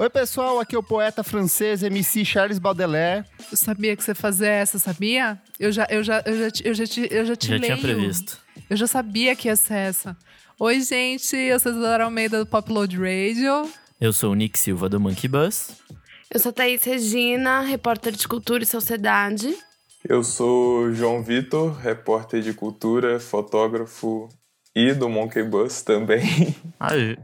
Oi, pessoal, aqui é o poeta francês MC Charles Baudelaire. Eu sabia que você fazia essa, sabia? Eu já, eu já, eu já, te- eu já te, eu já te Já leio. tinha previsto. Eu já sabia que ia ser essa. Oi, gente, eu sou a Isadora Almeida do Popload Radio. Eu sou o Nick Silva do Monkey Bus. Eu sou Thaís Regina, repórter de cultura e sociedade. Eu sou João Vitor, repórter de cultura, fotógrafo e do Monkey Bus também. Aí.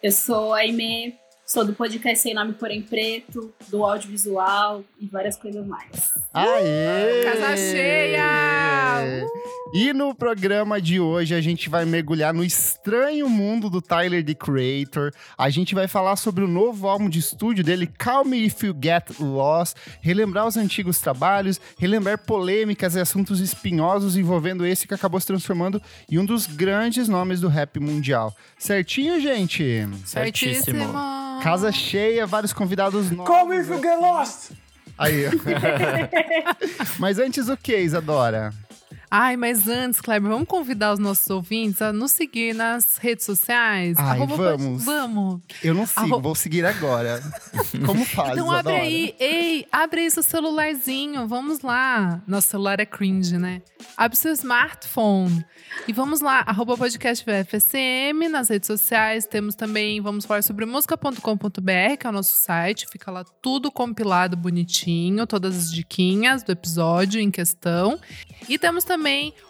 Eu sou a Aimee, sou do podcast Sem Nome Porém Preto, do audiovisual e várias coisas mais. Aê! Casa cheia! E no programa de hoje a gente vai mergulhar no estranho mundo do Tyler, the Creator. A gente vai falar sobre o novo álbum de estúdio dele, Call Me If You Get Lost, relembrar os antigos trabalhos, relembrar polêmicas e assuntos espinhosos envolvendo esse que acabou se transformando em um dos grandes nomes do rap mundial. Certinho, gente? Certíssimo. Casa cheia, vários convidados novos. Come if you get lost! Aí. Mas antes o que, Isadora? Ai, mas antes, Kleber, vamos convidar os nossos ouvintes a nos seguir nas redes sociais? Ai, Arroba vamos. Vamos. Eu não sigo, Arro- vou seguir agora. Como faz, Então abre Isadora? aí, ei, abre aí seu celularzinho, vamos lá. Nosso celular é cringe, né? Abre seu smartphone e vamos lá, arroba podcast VFSM nas redes sociais. Temos também, vamos falar sobre música.com.br, que é o nosso site. Fica lá tudo compilado bonitinho, todas as diquinhas do episódio em questão. E temos também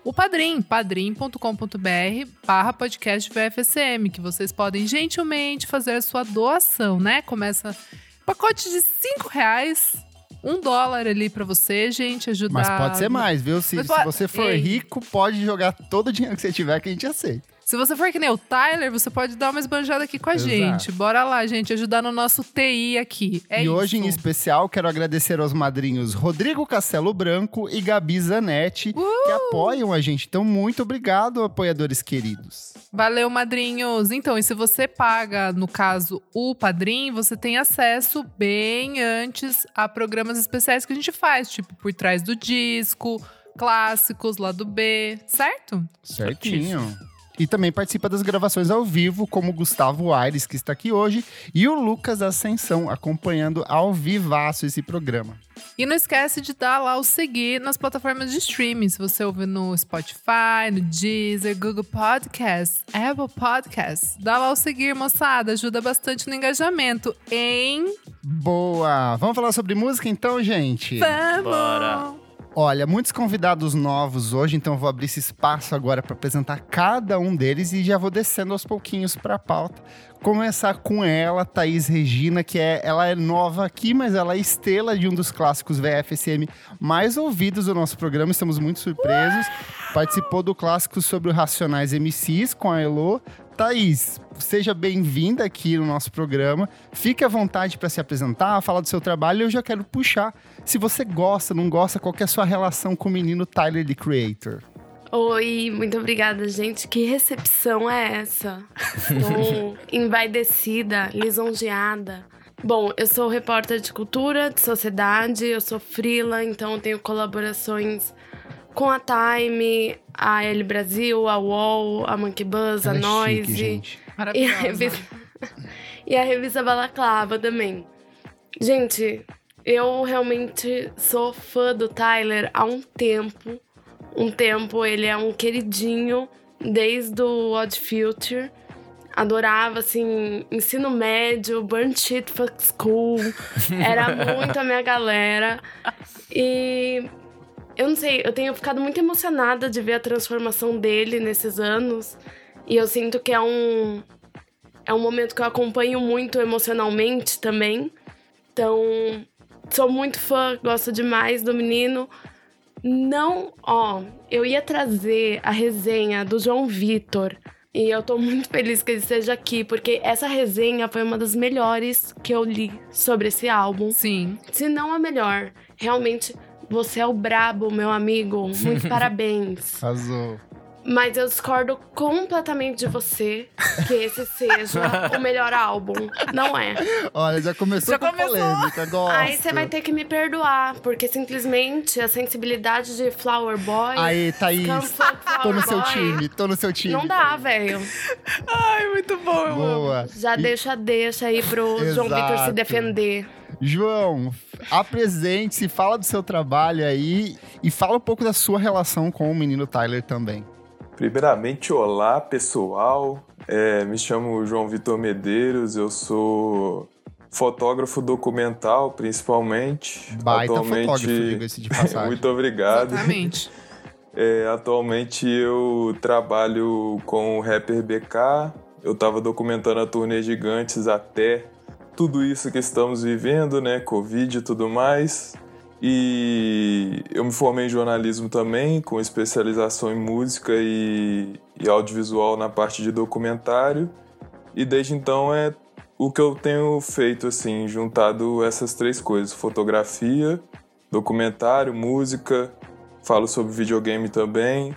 o Padrim, padrim.com.br barra podcast VFSM, que vocês podem gentilmente fazer a sua doação, né? Começa pacote de 5 reais, um dólar ali pra você, gente, ajudar. Mas pode ser mais, viu? Se, se você for Ei. rico, pode jogar todo o dinheiro que você tiver que a gente aceita. Se você for que nem o Tyler, você pode dar uma esbanjada aqui com a Exato. gente. Bora lá, gente, ajudar no nosso TI aqui. É e hoje, em isso. especial, quero agradecer aos madrinhos Rodrigo Castelo Branco e Gabi Zanetti, que Uh! apoiam a gente. Então, muito obrigado, apoiadores queridos. Valeu, madrinhos. Então, e se você paga, no caso, o padrim, você tem acesso bem antes a programas especiais que a gente faz, tipo por trás do disco, clássicos, lado B, certo? Certinho. E também participa das gravações ao vivo, como o Gustavo Aires, que está aqui hoje, e o Lucas Ascensão, acompanhando ao vivaço esse programa. E não esquece de dar lá o seguir nas plataformas de streaming. Se você ouve no Spotify, no Deezer, Google Podcasts, Apple Podcasts, dá lá o seguir, moçada. Ajuda bastante no engajamento, hein? Boa! Vamos falar sobre música então, gente? Vamos! Bora. Olha, muitos convidados novos hoje, então vou abrir esse espaço agora para apresentar cada um deles e já vou descendo aos pouquinhos para a pauta. Começar com ela, Thaís Regina, que é, ela é nova aqui, mas ela é estrela de um dos clássicos VFSM mais ouvidos do nosso programa. Estamos muito surpresos. Participou do clássico sobre o Racionais MCs com a Elo. Thaís, seja bem-vinda aqui no nosso programa. Fique à vontade para se apresentar, falar do seu trabalho. Eu já quero puxar se você gosta, não gosta, qual é a sua relação com o menino Tyler, the Creator? Oi, muito obrigada, gente. Que recepção é essa? Tô envaidecida, lisonjeada. Bom, eu sou repórter de cultura, de sociedade, eu sou frila, então eu tenho colaborações com a Time, a L Brasil, a UOL, a Monkey Buzz, a Ela é Noise. chique, gente. E a revista, e a revista Balaclava também. Gente, eu realmente sou fã do Tyler há um tempo. Um tempo, ele é um queridinho desde o Odd Future. Adorava, assim, ensino médio, Burn Shit Fuck School. Era muito a minha galera. E eu não sei, eu tenho ficado muito emocionada de ver a transformação dele nesses anos. E eu sinto que é um é um momento que eu acompanho muito emocionalmente também. Então, sou muito fã, gosto demais do menino. Não, ó, eu ia trazer a resenha do João Vitor. E eu tô muito feliz que ele esteja aqui, porque essa resenha foi uma das melhores que eu li sobre esse álbum. Sim. Se não a melhor. Realmente, você é o brabo, meu amigo. Muito parabéns. Arrasou. Mas eu discordo completamente de você que esse seja o melhor álbum. Não é. Olha, já começou Já com a começou. polêmica, gosto. Aí você vai ter que me perdoar, porque simplesmente a sensibilidade de Flower Boy. Aí, Thaís, tô no seu Boy, time, tô no seu time. Não dá, velho. Ai, muito bom. Boa. Já E- deixa, deixa aí pro João Vitor se Exato. defender. João, apresente-se, fala do seu trabalho aí e fala um pouco da sua relação com o menino Tyler também. Primeiramente, olá pessoal. É, me chamo João Vitor Medeiros, eu sou fotógrafo documental, principalmente. Baita atualmente, fotógrafo, diga-se de passagem. Muito obrigado. Exatamente. É, atualmente eu trabalho com o rapper BK. Eu estava documentando a turnê Gigantes até tudo isso que estamos vivendo, né? Covid e tudo mais. E eu me formei em jornalismo também, com especialização em música e, e audiovisual na parte de documentário. E desde então é o que eu tenho feito, assim, juntado essas três coisas: fotografia, documentário, música, falo sobre videogame também.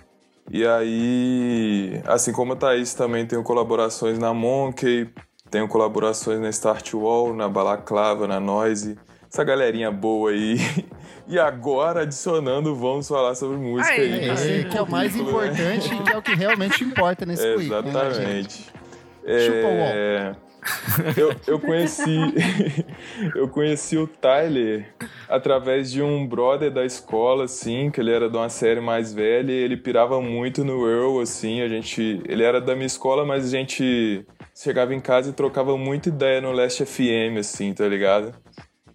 E aí, assim como a Thaís, também tenho colaborações na Monkey, tenho colaborações na Start Wall, na Balaclava, na Noise, essa galerinha boa aí. E agora, adicionando, vamos falar sobre música Aí. É, esse que é o mais né? importante e que é o que realmente importa nesse currículo. né? Exatamente. Chupa o É, eu, eu conheci eu conheci o Tyler através de um brother da escola, assim, que ele era de uma série mais velha e ele pirava muito no Earl, assim, a gente... Ele era da minha escola, mas a gente chegava em casa e trocava muita ideia no Last FM, assim, tá ligado?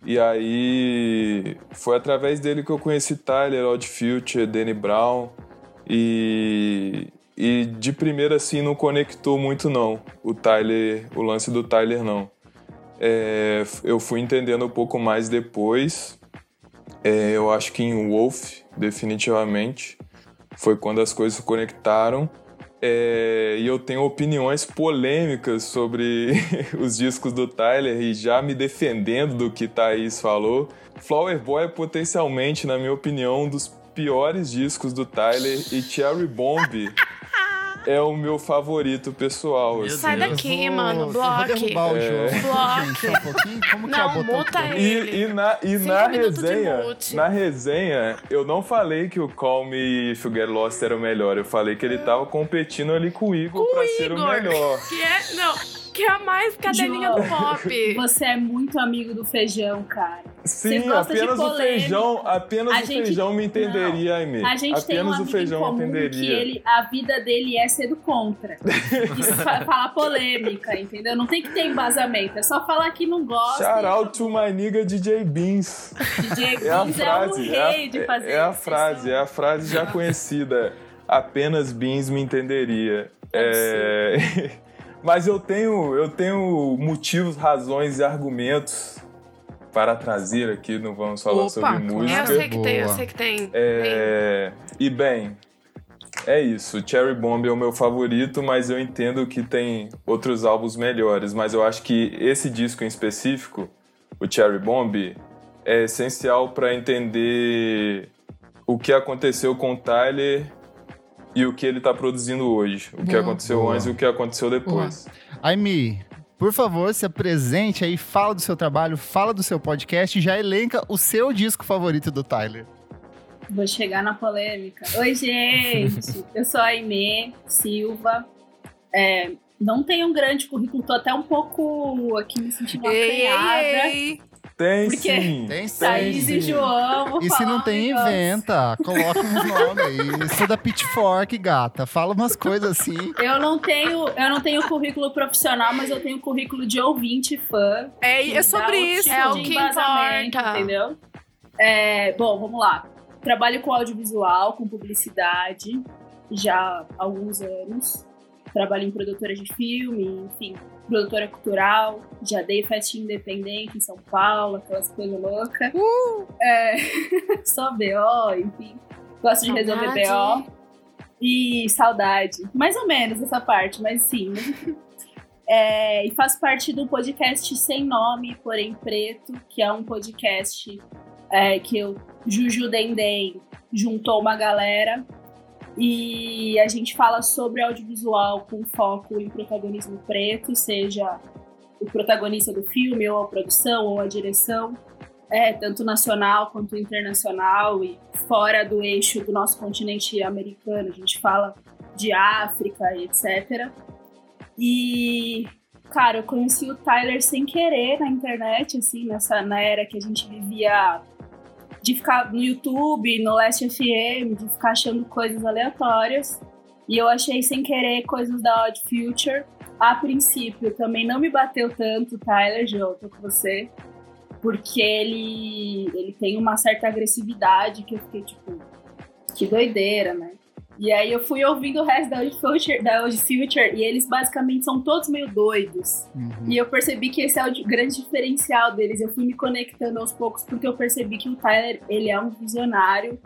E aí foi através dele que eu conheci Tyler, Odd Future, Danny Brown e, e de primeira assim não conectou muito não o Tyler, o lance do Tyler não. É, eu fui entendendo um pouco mais depois. É, eu acho que em Wolf, definitivamente, foi quando as coisas se conectaram. É, e eu tenho opiniões polêmicas sobre os discos do Tyler e já me defendendo do que Thaís falou. Flower Boy é potencialmente, na minha opinião, um dos piores discos do Tyler e Cherry Bomb é o meu favorito pessoal. Meu assim. Sai daqui, vou- mano. Bloque. É. Bloque. Um pouquinho. Como que Não, muta ele. E, e na, e na resenha, na resenha, eu não falei que o Call Me If You Get Lost era o melhor. Eu falei que ele tava competindo ali com o Igor Com pra o ser o Igor. melhor. Que é, não, que é a mais cadelinha João. do pop. Você é muito amigo do feijão, cara. Sim, gosta de apenas o polêmica. feijão, apenas A o gente- feijão me entenderia, Aimee. A gente tem um apenas o amigo em feijão comum que entenderia. ele, a vida dele é ser do contra. Isso fa- falar polêmica, entendeu? Não tem que ter embasamento. É só falar que não gosta. Shout out to my nigga DJ Beans. DJ É a Beans frase, é é o a, rei de fazer é a frase, é a frase já conhecida. Apenas Beans me entenderia. É... Mas eu tenho, eu tenho motivos, razões e argumentos para trazer aqui, não vamos falar Opa, sobre. Eu música. sei que tem, eu Boa. sei que tem. É, E bem, é isso. Cherry Bomb é o meu favorito, mas eu entendo que tem outros álbuns melhores. Mas eu acho que esse disco em específico, o Cherry Bomb, é essencial para entender o que aconteceu com o Tyler e o que ele tá produzindo hoje. O que Boa. aconteceu Boa. antes e o que aconteceu depois. Aime, por favor, se apresente aí, fala do seu trabalho, fala do seu podcast e já elenca o seu disco favorito do Tyler. Vou chegar na polêmica. Oi, gente. Eu sou a Aimee Silva. É, não tenho um grande currículo, tô até um pouco aqui me sentindo Ei, acanhada. ei, ei. Tem Por quê? sim. Tem sim. Thaís e João. E se não um tem, negócio. inventa. Coloca uns nomes aí. Sou da Pitchfork, gata. Fala umas coisas assim. Eu não tenho, eu não tenho currículo profissional, mas eu tenho currículo de ouvinte fã. É, é sobre um isso. tipo É o que importa. Entendeu? É, bom, vamos lá. Trabalho com audiovisual, com publicidade, já há alguns anos. Trabalho em produtora de filme, enfim, produtora cultural. Já dei festinha independente em São Paulo, aquelas coisas loucas. É, só BO, enfim. Gosto de resolver. BO. E saudade. Mais ou menos essa parte, mas sim. É, e faço parte do podcast Sem Nome, porém Preto, que é um podcast é, que eu, Juju Dendem, juntou uma galera E a gente fala sobre audiovisual com foco em protagonismo preto, seja o protagonista do filme, ou a produção, ou a direção, é, tanto nacional quanto internacional e fora do eixo do nosso continente americano. A gente fala de África e etc. E, cara, eu conheci o Tyler sem querer na internet, assim, nessa, na era que a gente vivia de ficar no YouTube, no Last FM, de ficar achando coisas aleatórias. E eu achei sem querer coisas da Odd Future. A princípio, também não me bateu tanto, Tyler, Joe, tô com você. Porque ele, ele tem uma certa agressividade que eu fiquei tipo, que doideira, né? E aí eu fui ouvindo o resto da Old Future, da Old Future e eles basicamente são todos meio doidos. Uhum. E eu percebi que esse é o grande diferencial deles. Eu fui me conectando aos poucos porque eu percebi que o Tyler, ele é um visionário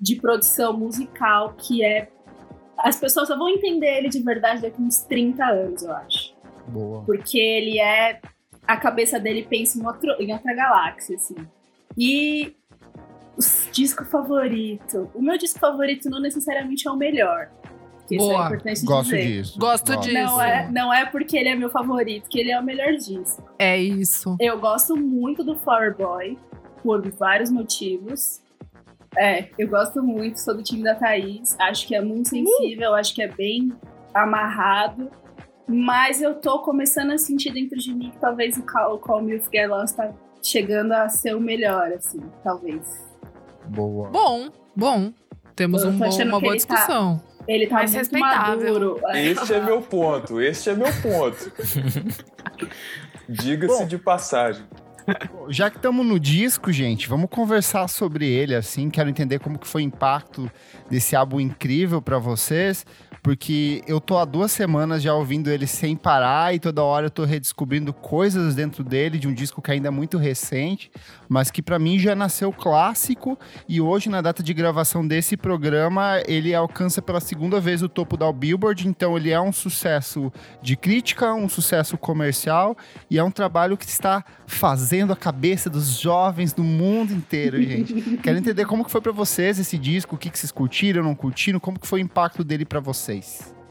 de produção musical que é as pessoas só vão entender ele de verdade daqui uns 30 anos, eu acho. Boa. Porque ele é a cabeça dele pensa em, outro, em outra galáxia, assim. E disco favorito. O meu disco favorito não necessariamente é o melhor. É Boa. importante Gosto dizer. disso. Gosto disso. Não é, não é porque ele é meu favorito que ele é o melhor disco. É isso. Eu gosto muito do Flower Boy, por vários motivos. É, eu gosto muito, sou do time da Thaís. Acho que é muito sensível, acho que é bem amarrado. Mas eu tô começando a sentir dentro de mim que talvez o Call, o Call Me If Get Lost tá chegando a ser o melhor, assim, talvez. Boa. Bom, bom. Temos um bom- uma boa tá- discussão. Ele tá muito respeitável. maduro. É. Este é meu ponto, este é meu ponto. Diga-se de passagem. Já que estamos no disco, gente, vamos conversar sobre ele, assim. Quero entender como que foi o impacto desse álbum incrível para vocês, porque eu tô há duas semanas já ouvindo ele sem parar e toda hora eu tô redescobrindo coisas dentro dele, de um disco que ainda é muito recente, mas que para mim já nasceu clássico e hoje, na data de gravação desse programa, ele alcança pela segunda vez o topo da Billboard, então ele é um sucesso de crítica, um sucesso comercial e é um trabalho que está fazendo a cabeça dos jovens do mundo inteiro, gente. Quero entender como que foi pra vocês esse disco, o que, que vocês curtiram, não curtiram, como que foi o impacto dele pra vocês.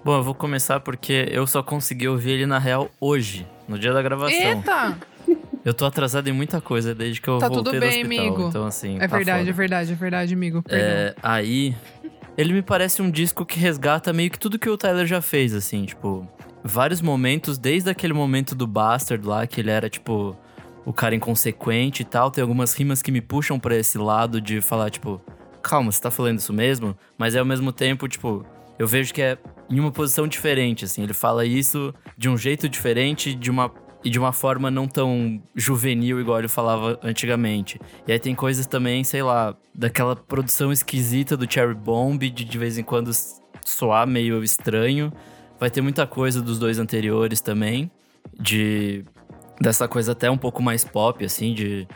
Bom, eu vou começar porque eu só consegui ouvir ele na real hoje, no dia da gravação. Eita! Eu tô atrasado em muita coisa desde que eu Tá voltei tudo do bem, hospital. amigo. Então, assim. É tá verdade, foda. é verdade, é verdade, amigo. É, aí, ele me parece um disco que resgata meio que tudo que o Tyler já fez, assim, tipo, vários momentos, desde aquele momento do Bastard lá, que ele era, tipo, o cara inconsequente e tal. Tem algumas rimas que me puxam pra esse lado de falar, tipo, calma, você tá falando isso mesmo? Mas é ao mesmo tempo, tipo, eu vejo que é em uma posição diferente, assim. Ele fala isso de um jeito diferente, de uma. E de uma forma não tão juvenil igual ele falava antigamente. E aí tem coisas também, sei lá, daquela produção esquisita do Cherry Bomb, de de vez em quando soar meio estranho. Vai ter muita coisa dos dois anteriores também, de dessa coisa até um pouco mais pop, assim, de,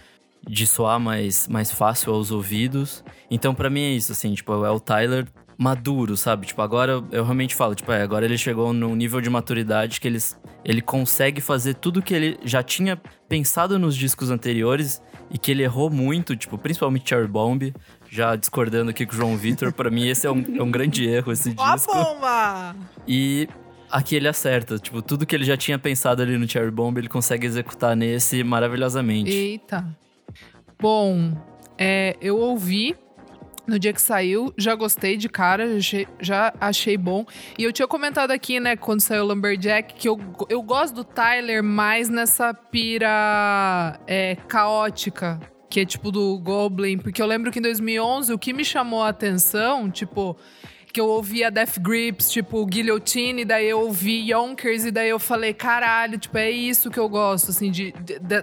de soar mais, mais fácil aos ouvidos. Então, pra mim é isso, assim, tipo, é o Tyler maduro, sabe? Tipo, agora eu- eu realmente falo, tipo, é, agora ele chegou num nível de maturidade que eles, ele consegue fazer tudo que ele já tinha pensado nos discos anteriores e que ele errou muito, tipo, principalmente Cherry Bomb. Já discordando aqui com o João Vitor, pra mim esse é um, é um grande erro, esse Ó a disco. bomba! E aqui ele acerta. Tipo, tudo que ele já tinha pensado ali no Cherry Bomb, ele consegue executar nesse maravilhosamente. Eita. Bom, é, eu ouvi no dia que saiu, já gostei de cara, já achei, bom. E eu tinha comentado aqui, né, quando saiu o Lumberjack, que eu, eu gosto do Tyler mais nessa pira é, caótica, que é tipo do Goblin. Porque eu lembro que em 2011, o que me chamou a atenção, tipo que eu ouvia Death Grips, tipo, Guillotine, daí eu ouvi Yonkers, e daí eu falei, caralho, tipo, é isso que eu gosto, assim, de, de- de-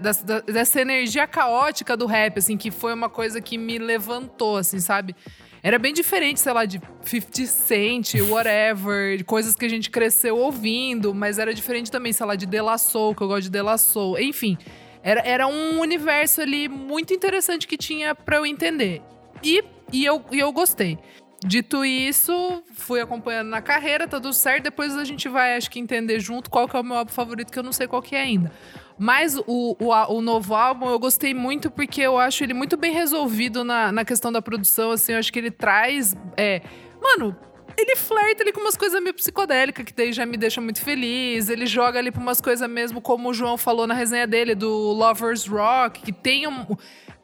dessa, energia caótica do rap, assim, que foi uma coisa que me levantou, assim, sabe? Era bem diferente, sei lá, de 50 Cent, whatever, coisas que a gente cresceu ouvindo, mas era diferente também, sei lá, de De La Soul, que eu gosto de De La Soul, enfim. Era, era um universo ali muito interessante que tinha pra eu entender. E, e, eu, e eu gostei. Dito isso, fui acompanhando na carreira, tá tudo certo. Depois a gente vai, acho que, entender junto qual que é o meu álbum favorito, que eu não sei qual que é ainda. Mas o, o, o novo álbum eu gostei muito porque eu acho ele muito bem resolvido na, na questão da produção. Assim, eu acho que ele traz. É, mano, ele flerta ali com umas coisas meio psicodélicas, que daí já me deixa muito feliz. Ele joga ali pra umas coisas mesmo, como o João falou na resenha dele, do Lovers Rock, que tem um.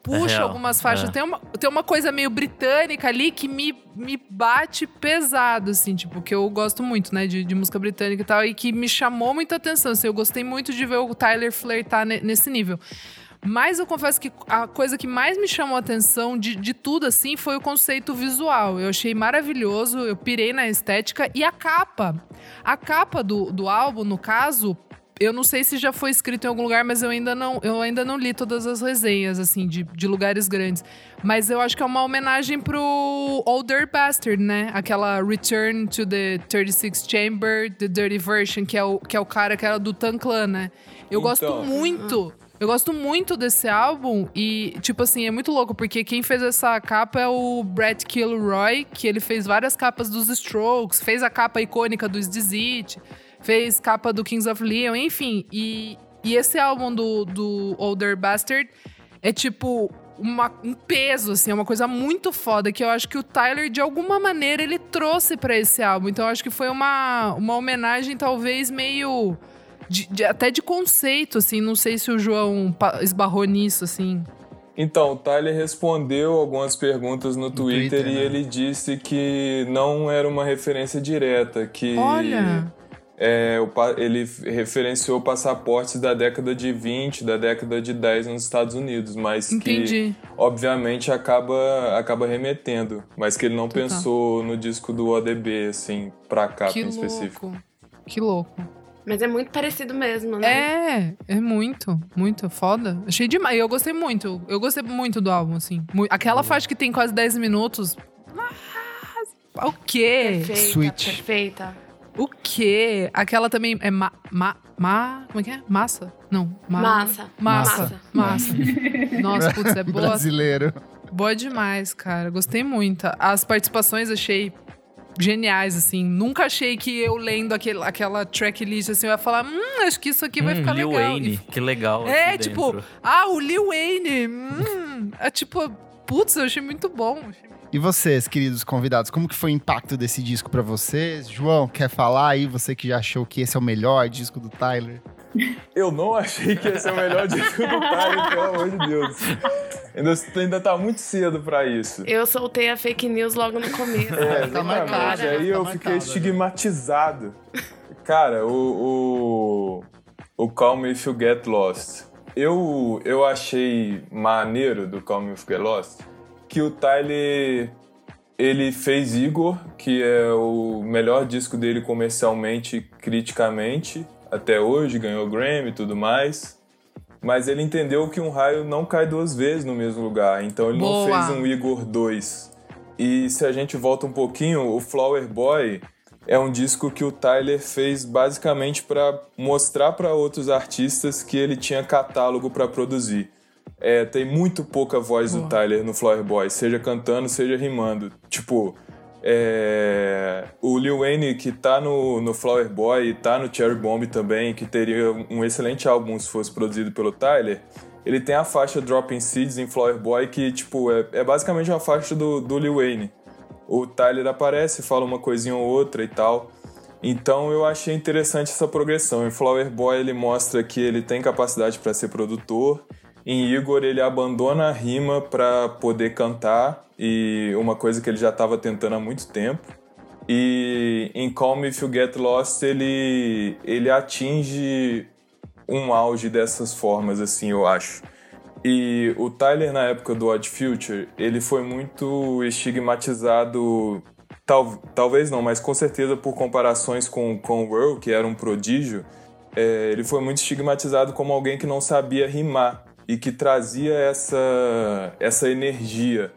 Puxa É algumas faixas. é. Tem, uma, tem uma coisa meio britânica ali que me, me bate pesado, assim, tipo, que eu gosto muito, né, de, de música britânica e tal, e que me chamou muita atenção. Assim, eu gostei muito de ver o Tyler flertar ne- nesse nível. Mas eu confesso que a coisa que mais me chamou a atenção de, de tudo, assim, foi o conceito visual. Eu achei maravilhoso, eu pirei na estética e a capa. A capa do, do álbum, no caso, eu não sei se já foi escrito em algum lugar, mas eu ainda não, eu ainda não li todas as resenhas, assim, de, de lugares grandes. Mas eu acho que é uma homenagem pro Older Bastard, né? Aquela Return to the 36 Chamber, The Dirty Version, que é o, que é o cara que era do Tan Clan, né? Eu gosto Então. muito. Eu gosto muito desse álbum e, tipo assim, é muito louco, porque quem fez essa capa é o Brett Kilroy, que ele fez várias capas dos Strokes, fez a capa icônica do Dizzy, fez capa do Kings of Leon, enfim. E, e esse álbum do, do Older Bastard é tipo uma- um peso, assim, é uma coisa muito foda que eu acho que o Tyler, de alguma maneira, ele trouxe pra esse álbum. Então eu acho que foi uma, uma homenagem, talvez, meio. de- de- até de conceito, assim. Não sei se o João esbarrou nisso, assim. Então, o Tyler respondeu algumas perguntas no, Twitter, Twitter, e né? ele disse que não era uma referência direta, que Olha! É, ele referenciou passaportes da década de 20, da década de 10 nos Estados Unidos, mas que Entendi. obviamente acaba, acaba remetendo, mas que ele não Total. pensou no disco do ODB, assim, pra capa Que em específico. louco. Que louco. Mas é muito parecido mesmo, né? É, é muito, muito foda. Achei demais. Eu gostei muito. Eu gostei muito do álbum, assim. Aquela faixa que tem quase 10 minutos. Nossa, o quê? Perfeita, Switch. perfeita. O quê? Aquela também é ma, ma, ma como é que é? Massa? Não, ma- Massa. Massa. Massa. Nossa, putz, é boa, Brasileiro. boa demais, cara. Gostei muito. As participações achei geniais, assim. Nunca achei que eu lendo aquele, aquela tracklist, assim, eu ia falar, hum, acho que isso aqui vai Hum, ficar Lil legal. Wayne, E que legal. É, aqui tipo, dentro. ah, o Lil Wayne. Hum, é tipo, putz, eu achei muito bom. E vocês, queridos convidados, como que foi o impacto desse disco pra vocês? João, quer falar aí? Você que já achou que esse é o melhor disco do Tyler? Eu não achei que esse é o melhor disco do Tyler, pelo amor de Deus. Ainda, ainda tá muito cedo pra isso. Eu soltei a fake news logo no começo. É, Tá marcado. Aí tá eu marcado, fiquei né? estigmatizado. Cara, o, o, o Call Me If You Get Lost. Eu, eu achei maneiro do Call Me If You Get Lost que o Tyler ele fez Igor, que é o melhor disco dele comercialmente e criticamente até hoje, ganhou Grammy e tudo mais. Mas ele entendeu que um raio não cai duas vezes no mesmo lugar, então ele Boa. não fez um Igor 2. E se a gente volta um pouquinho, o Flower Boy é um disco que o Tyler fez basicamente para mostrar para outros artistas que ele tinha catálogo para produzir. É, tem muito pouca voz do Boa. Tyler no Flower Boy, seja cantando, seja rimando. Tipo, é, o Lil Wayne que tá no, no Flower Boy e tá no Cherry Bomb também, que teria um excelente álbum se fosse produzido pelo Tyler, ele tem a faixa Dropping Seeds em Flower Boy que, tipo, é, é basicamente uma faixa do, do Lil Wayne. O Tyler aparece, fala uma coisinha ou outra e tal. Então eu achei interessante essa progressão. Em Flower Boy ele mostra que ele tem capacidade para ser produtor. Em Igor ele abandona a rima para poder cantar e uma coisa que ele já estava tentando há muito tempo. E em Call Me If You Get Lost ele ele atinge um auge dessas formas assim, eu acho. E o Tyler, na época do Odd Future, ele foi muito estigmatizado, tal, talvez não, mas com certeza por comparações com, com Earl, que era um prodígio, é, ele foi muito estigmatizado como alguém que não sabia rimar e que trazia essa, essa energia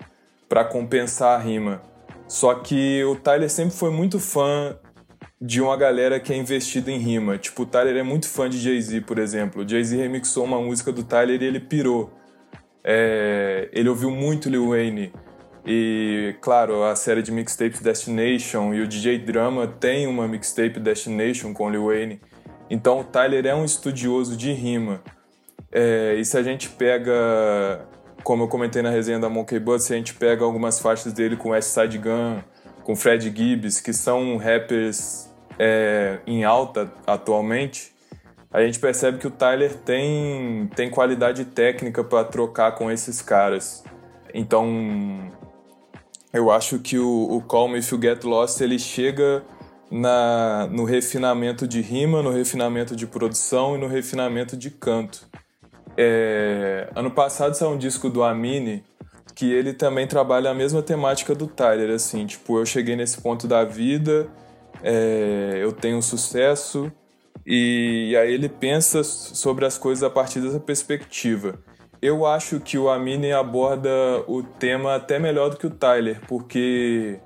para compensar a rima. Só que o Tyler sempre foi muito fã de uma galera que é investida em rima. Tipo, o Tyler é muito fã de Jay-Z, por exemplo. Jay-Z remixou uma música do Tyler e ele pirou. É, ele ouviu muito Lil Wayne. E, claro, a série de mixtapes Destination e o DJ Drama tem uma mixtape Destination com Lil Wayne. Então, o Tyler é um estudioso de rima. É, e se a gente pega, como eu comentei na resenha da Monkey Bus, se a gente pega algumas faixas dele com West Side Gun, com Fred Gibbs, que são rappers é, em alta atualmente, a gente percebe que o Tyler tem, tem qualidade técnica para trocar com esses caras. Então, eu acho que o, o Call Me If You Get Lost ele chega na, no refinamento de rima, no refinamento de produção e no refinamento de canto. É, ano passado saiu um disco do Amine que ele também trabalha a mesma temática do Tyler, assim, tipo, eu cheguei nesse ponto da vida, é, eu tenho sucesso, e, e aí ele pensa sobre as coisas a partir dessa perspectiva. Eu acho que o Amine aborda o tema até melhor do que o Tyler, porque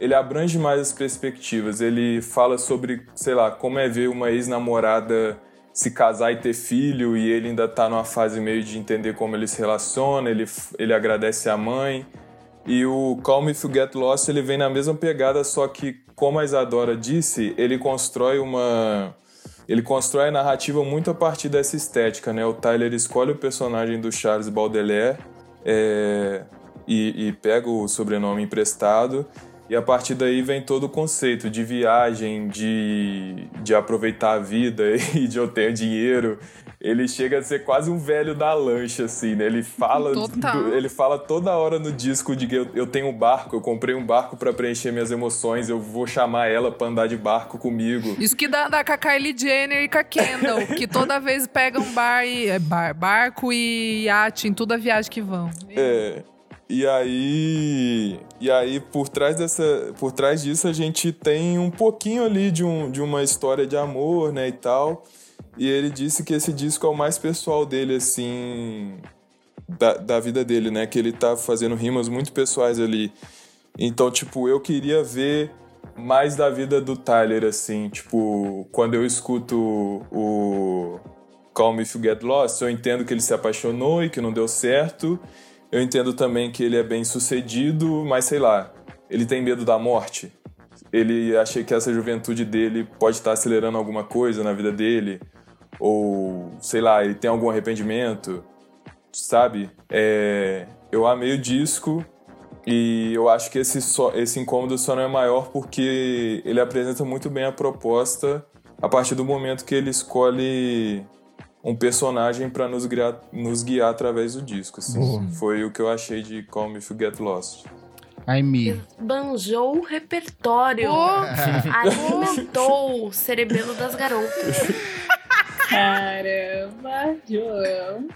ele abrange mais as perspectivas. Ele fala sobre, sei lá, como é ver uma ex-namorada se casar e ter filho e ele ainda tá numa fase meio de entender como ele se relaciona, ele, ele agradece a mãe. E o Calm If You Get Lost, ele vem na mesma pegada, só que, como a Isadora disse, ele constrói uma... Ele constrói a narrativa muito a partir dessa estética, né? O Tyler escolhe o personagem do Charles Baudelaire é, e, e pega o sobrenome emprestado e a partir daí vem todo o conceito de viagem, de, de aproveitar a vida e de eu ter dinheiro. Ele chega a ser quase um velho da lancha, assim, né? Ele fala, do, ele fala toda hora no disco de que eu, eu tenho um barco, eu comprei um barco para preencher minhas emoções, eu vou chamar ela pra andar de barco comigo. Isso que dá, dá com a Kylie Jenner e com a Kendall, que toda vez pegam bar e, é, bar, barco e iate em toda viagem que vão. É. E aí, e aí por trás dessa, por trás disso a gente tem um pouquinho ali de, um, de uma história de amor, né, e tal. E ele disse que esse disco é o mais pessoal dele, assim, da, da vida dele, né, que ele tá fazendo rimas muito pessoais ali. Então, tipo, eu queria ver mais da vida do Tyler, assim, tipo, quando eu escuto o Call Me If You Get Lost, eu entendo que ele se apaixonou e que não deu certo. Eu entendo também que ele é bem sucedido, mas sei lá, ele tem medo da morte. Ele acha que essa juventude dele pode estar acelerando alguma coisa na vida dele, ou sei lá, ele tem algum arrependimento, sabe? É, eu amei o disco e eu acho que esse, esse incômodo só não é maior porque ele apresenta muito bem a proposta a partir do momento que ele escolhe um personagem para nos, guiar, nos guiar através do disco. Assim. Foi o que eu achei de Call Me If You Get Lost. me Banjou o repertório. Oh. Alimentou o cerebelo das garotas. Caramba, João.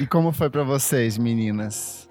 E como foi para vocês, meninas?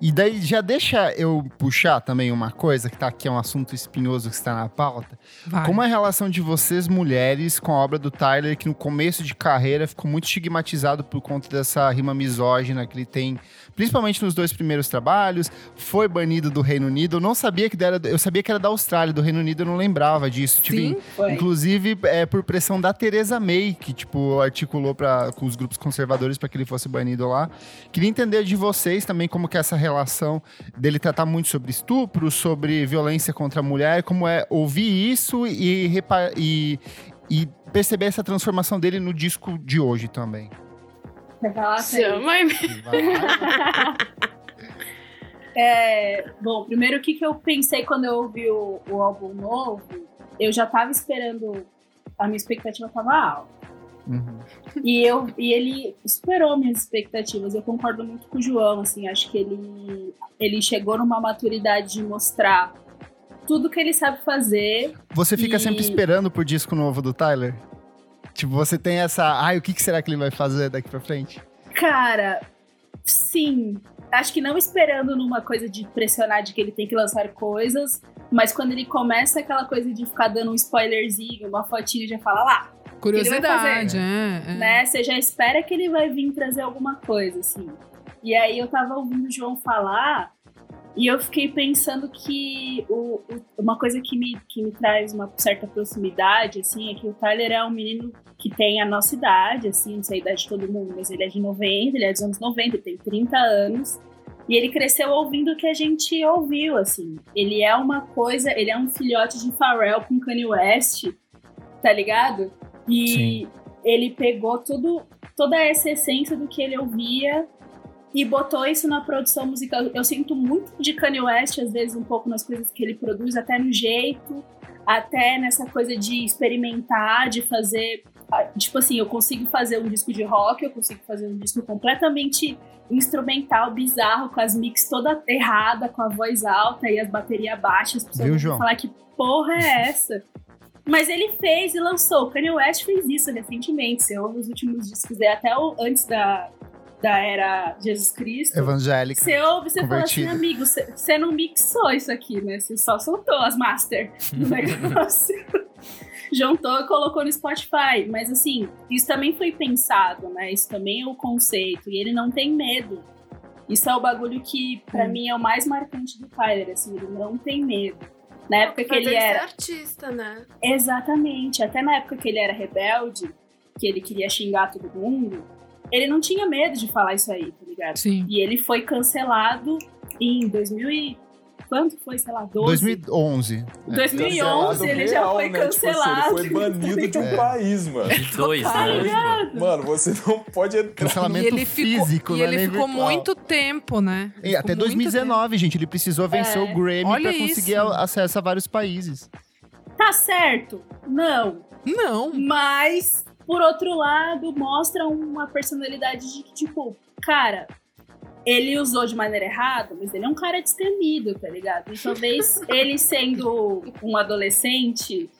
E daí já deixa eu puxar também uma coisa que tá aqui, é um assunto espinhoso que está na pauta. Vai. Como é a relação de vocês, mulheres, com a obra do Tyler, que no começo de carreira ficou muito estigmatizado por conta dessa rima misógina que ele tem, principalmente nos dois primeiros trabalhos, foi banido do Reino Unido. Eu não sabia que era, eu sabia que era da Austrália, do Reino Unido eu não lembrava disso. Tipo, Sim, tipo, inclusive é, por pressão da Theresa May, que tipo articulou para com os grupos conservadores para que ele fosse banido lá. Queria entender de vocês também como que é essa essa relação dele tratar muito sobre estupro, sobre violência contra a mulher, como é ouvir isso e, e, e perceber essa transformação dele no disco de hoje também. Chama é, bom, primeiro o que, que eu pensei quando eu ouvi o, o álbum novo, eu já tava esperando, a minha expectativa tava alta. Uhum. E, eu, e ele superou minhas expectativas. Eu concordo muito com o João, assim, acho que ele, ele chegou numa maturidade de mostrar tudo que ele sabe fazer. Você fica e... sempre esperando por disco novo do Tyler? Tipo, você tem essa. Ai, o que, será que ele vai fazer daqui pra frente? Cara, sim. Acho que não esperando numa coisa de pressionar de que ele tem que lançar coisas, mas quando ele começa aquela coisa de ficar dando um spoilerzinho, uma fotinha, já fala lá, Curiosidade, é, é. Né? Você já espera que ele vai vir trazer alguma coisa, assim. E aí eu tava ouvindo o João falar e eu fiquei pensando que o, o, uma coisa que me, que me traz uma certa proximidade, assim, é que o Tyler é um menino que tem a nossa idade, assim, não sei a idade de todo mundo, mas ele é de 90, ele é dos anos 90, ele tem 30 anos. E ele cresceu ouvindo o que a gente ouviu, assim. Ele é uma coisa, ele é um filhote de Pharrell com Kanye West, tá ligado? E Sim. ele pegou tudo, toda essa essência do que ele ouvia e botou isso na produção musical. Eu sinto muito de Kanye West, às vezes, um pouco nas coisas que ele produz, até no jeito, até nessa coisa de experimentar, de fazer. Tipo assim, eu consigo fazer um disco de rock, eu consigo fazer um disco completamente instrumental, bizarro, com as mix toda errada, com a voz alta e as baterias baixas. As Viu, João? falar que porra é essa? Mas ele fez e lançou. O Kanye West fez isso recentemente. Você ouve os últimos discos dele, até o, antes da, da era Jesus Cristo. Evangélica. Você ouve, você fala assim, amigo, você não mixou isso aqui, né? Você só soltou as master do negócio. Juntou e colocou no Spotify. Mas assim, isso também foi pensado, né? Isso também é o conceito. E ele não tem medo. Isso é o bagulho que, pra mim, é o mais marcante do Tyler, assim, ele não tem medo. Na época que ele ser era. artista, né? Exatamente. Até na época que ele era rebelde, que ele queria xingar todo mundo, ele não tinha medo de falar isso aí, tá ligado? Sim. E ele foi cancelado em 2000 e... Quanto foi? Sei lá, 12? 2011. 2011 Cancelado ele já foi né? Tipo assim, cancelado. ele foi banido de um É. país, mano. De dois, Tá né? ligado? Mano, você não pode entrar. Cancelamento E ele ficou, físico, e não é ele ficou virtual. muito tempo, né? E Ele até ficou muito 2019, gente, ele precisou vencer É. o Grammy Olha pra conseguir isso. acesso a vários países. Tá certo? Não. tempo. Não. Mas, por outro lado, mostra uma personalidade de que, tipo, cara, ele usou de maneira errada, mas ele é um cara destemido, tá ligado? E talvez ele sendo um adolescente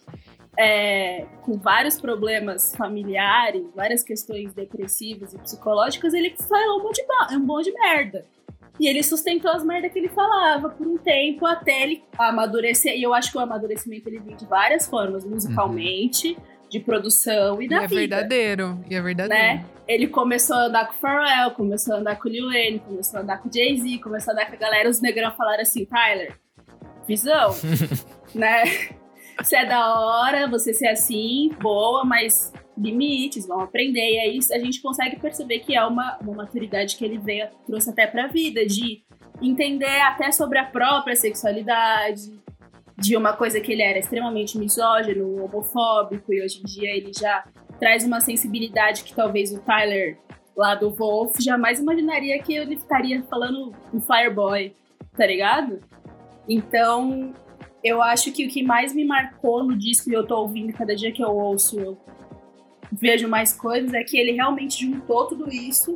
é, com vários problemas familiares, várias questões depressivas e psicológicas, ele falou um monte de, um monte de merda. E ele sustentou as merdas que ele falava por um tempo até ele amadurecer. E eu acho que o amadurecimento ele vem de várias formas, musicalmente, de produção e E da é vida verdadeiro. E é verdadeiro. né? Ele começou a andar com o Pharrell, começou a andar com o Lil Wayne, começou a andar com o Jay-Z, começou a andar com a galera. Os negrão falaram assim, Tyler, visão, né? Você é da hora, você ser assim, boa, mas limites, vamos aprender. E aí a gente consegue perceber que é uma, uma maturidade que ele veio, trouxe até pra vida, de entender até sobre a própria sexualidade, de uma coisa que ele era extremamente misógino, homofóbico, e hoje em dia ele já traz uma sensibilidade que talvez o Tyler lá do Wolf jamais imaginaria que ele estaria falando um Fireboy, tá ligado? Então, eu acho que o que mais me marcou no disco e eu tô ouvindo cada dia que eu ouço, eu vejo mais coisas, é que ele realmente juntou tudo isso.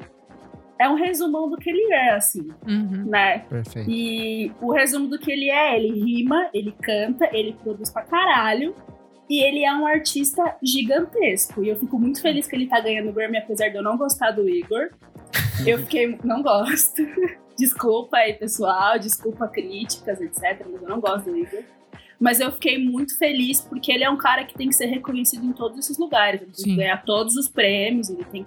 É um resumão do que ele é, assim, Uhum. né? Perfeito. E o resumo do que ele é, ele rima, ele canta, ele produz pra caralho. E ele é um artista gigantesco. E eu fico muito feliz que ele tá ganhando o Grammy, apesar de eu não gostar do Igor. Eu fiquei. Não gosto. Desculpa aí, pessoal. Desculpa críticas, etc. Mas eu não gosto do Igor. Mas eu fiquei muito feliz porque ele é um cara que tem que ser reconhecido em todos esses lugares. Ele tem Sim. que ganhar todos os prêmios. Ele tem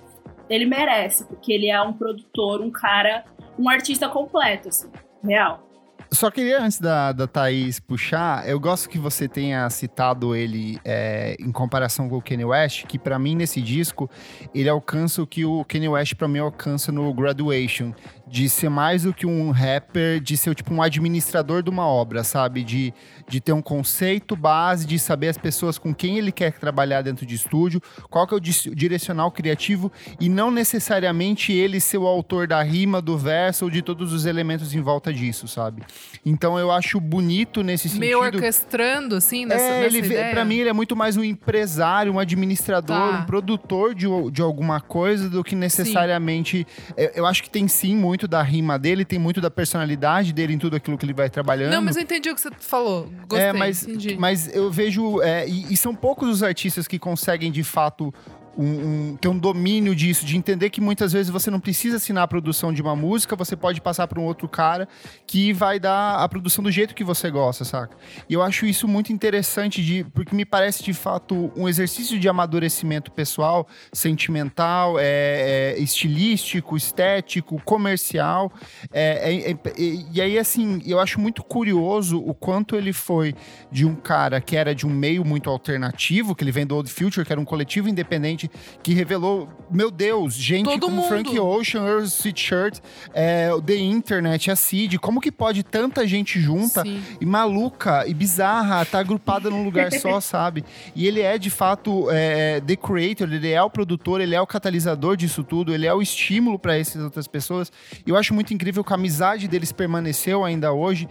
Ele merece, porque ele é um produtor, um cara, um artista completo, assim. Real. Só queria, antes da, da Thaís puxar, eu gosto que você tenha citado ele é, em comparação com o Kanye West, que pra mim, nesse disco, ele alcança o que o Kanye West pra mim alcança no Graduation, de ser mais do que um rapper, de ser tipo um administrador de uma obra, sabe? De, de ter um conceito base, de saber as pessoas com quem ele quer trabalhar dentro de estúdio, qual que é o direcional criativo, e não necessariamente ele ser o autor da rima, do verso ou de todos os elementos em volta disso, sabe? Então eu acho bonito nesse sentido. Meio orquestrando, assim, nessa, é, nessa ele ideia. pra mim ele é muito mais um empresário, um administrador, Tá. um produtor de, de alguma coisa do que necessariamente. Eu, eu acho que tem sim muito da rima dele, tem muito da personalidade dele em tudo aquilo que ele vai trabalhando. Não, mas eu entendi o que você falou. Gostei, é, mas, entendi. mas eu vejo. é, e, e são poucos os artistas que conseguem, de fato, um, um- ter um domínio disso, de entender que muitas vezes você não precisa assinar a produção de uma música, você pode passar para um outro cara que vai dar a produção do jeito que você gosta, saca? E eu acho isso muito interessante, de, porque me parece, de fato, um exercício de amadurecimento pessoal, sentimental, é, é, estilístico, estético, comercial. É, é- é- e- aí, assim, eu acho muito curioso o quanto ele foi de um cara que era de um meio muito alternativo, que ele vem do Old Future, que era um coletivo independente que revelou, meu Deus, gente Todo como mundo. Frank Ocean, Earl Sweatshirt, é, The Internet, a Cid, como que pode tanta gente junta Sim. e maluca e bizarra, tá agrupada num lugar só, sabe? E ele é, de fato, é, the creator, ele é o produtor, ele é o catalisador disso tudo, ele é o estímulo para essas outras pessoas. E eu acho muito incrível que a amizade deles permaneceu ainda hoje.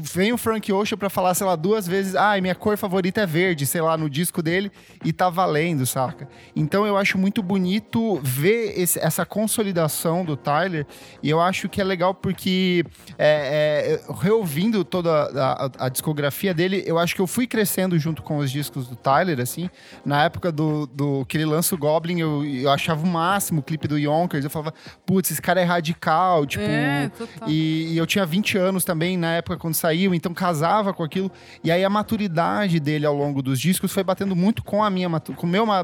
Vem o Frank Ocean pra falar, sei lá, duas vezes, ah, minha cor favorita é verde, sei lá, no disco dele, e tá valendo, saca? Então eu acho muito bonito ver esse- essa consolidação do Tyler, e eu acho que é legal porque, é, é, reouvindo toda a, a- a discografia dele, eu acho que eu fui crescendo junto com os discos do Tyler, assim. Na época do, do que ele lança o Goblin, eu, eu achava o máximo o clipe do Yonkers, eu falava, putz, esse cara é radical, tipo... É. E, e eu tinha 20 anos também na época quando saiu, então casava com aquilo. E aí a maturidade dele ao longo dos discos foi batendo muito com a minha com o meu ma-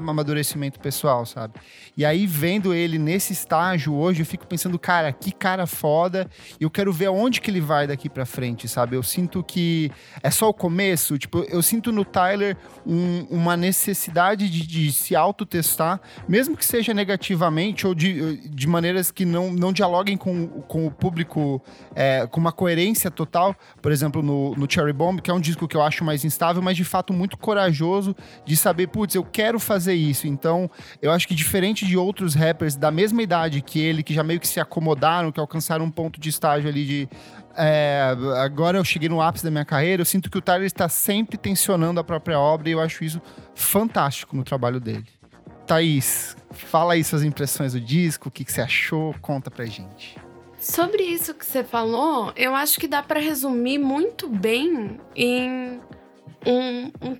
amadurecimento pessoal, sabe? E aí vendo ele nesse estágio hoje, eu fico pensando, cara, que cara foda. E eu quero ver aonde que ele vai daqui pra frente, sabe? Eu sinto que é só o começo, tipo, eu sinto no Tyler um- uma necessidade de, de se autotestar, mesmo que seja negativamente ou de, de maneiras que não, não dialoguem com, com o público é, com uma coerência total. Por exemplo, no, no Cherry Bomb, que é um disco que eu acho mais instável, mas de fato muito corajoso de saber, putz, eu quero fazer isso. Então, eu acho que diferente de outros rappers da mesma idade que ele, que já meio que se acomodaram, que alcançaram um ponto de estágio ali de é, agora eu cheguei no ápice da minha carreira, eu sinto que o Tyler está sempre tensionando a própria obra e eu acho isso fantástico no trabalho dele. Thaís, fala aí suas impressões do disco, o que, que você achou, conta pra gente. Sobre isso que você falou, eu acho que dá pra resumir muito bem em um, um,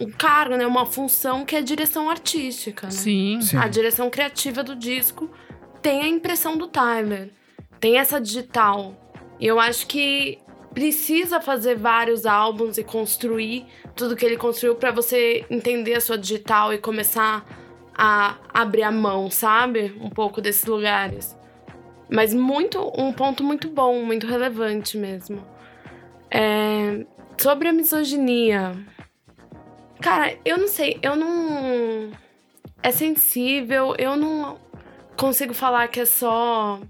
um cargo, né? Uma função que é a direção artística, né? Sim. Sim. A direção criativa do disco tem a impressão do Tyler, tem essa digital. E eu acho que precisa fazer vários álbuns e construir tudo que ele construiu pra você entender a sua digital e começar a abrir a mão, sabe? Um pouco desses lugares. Mas muito um ponto muito bom, muito relevante mesmo. É, sobre a misoginia. Cara, eu não sei, eu não. É sensível, eu não consigo falar que é só.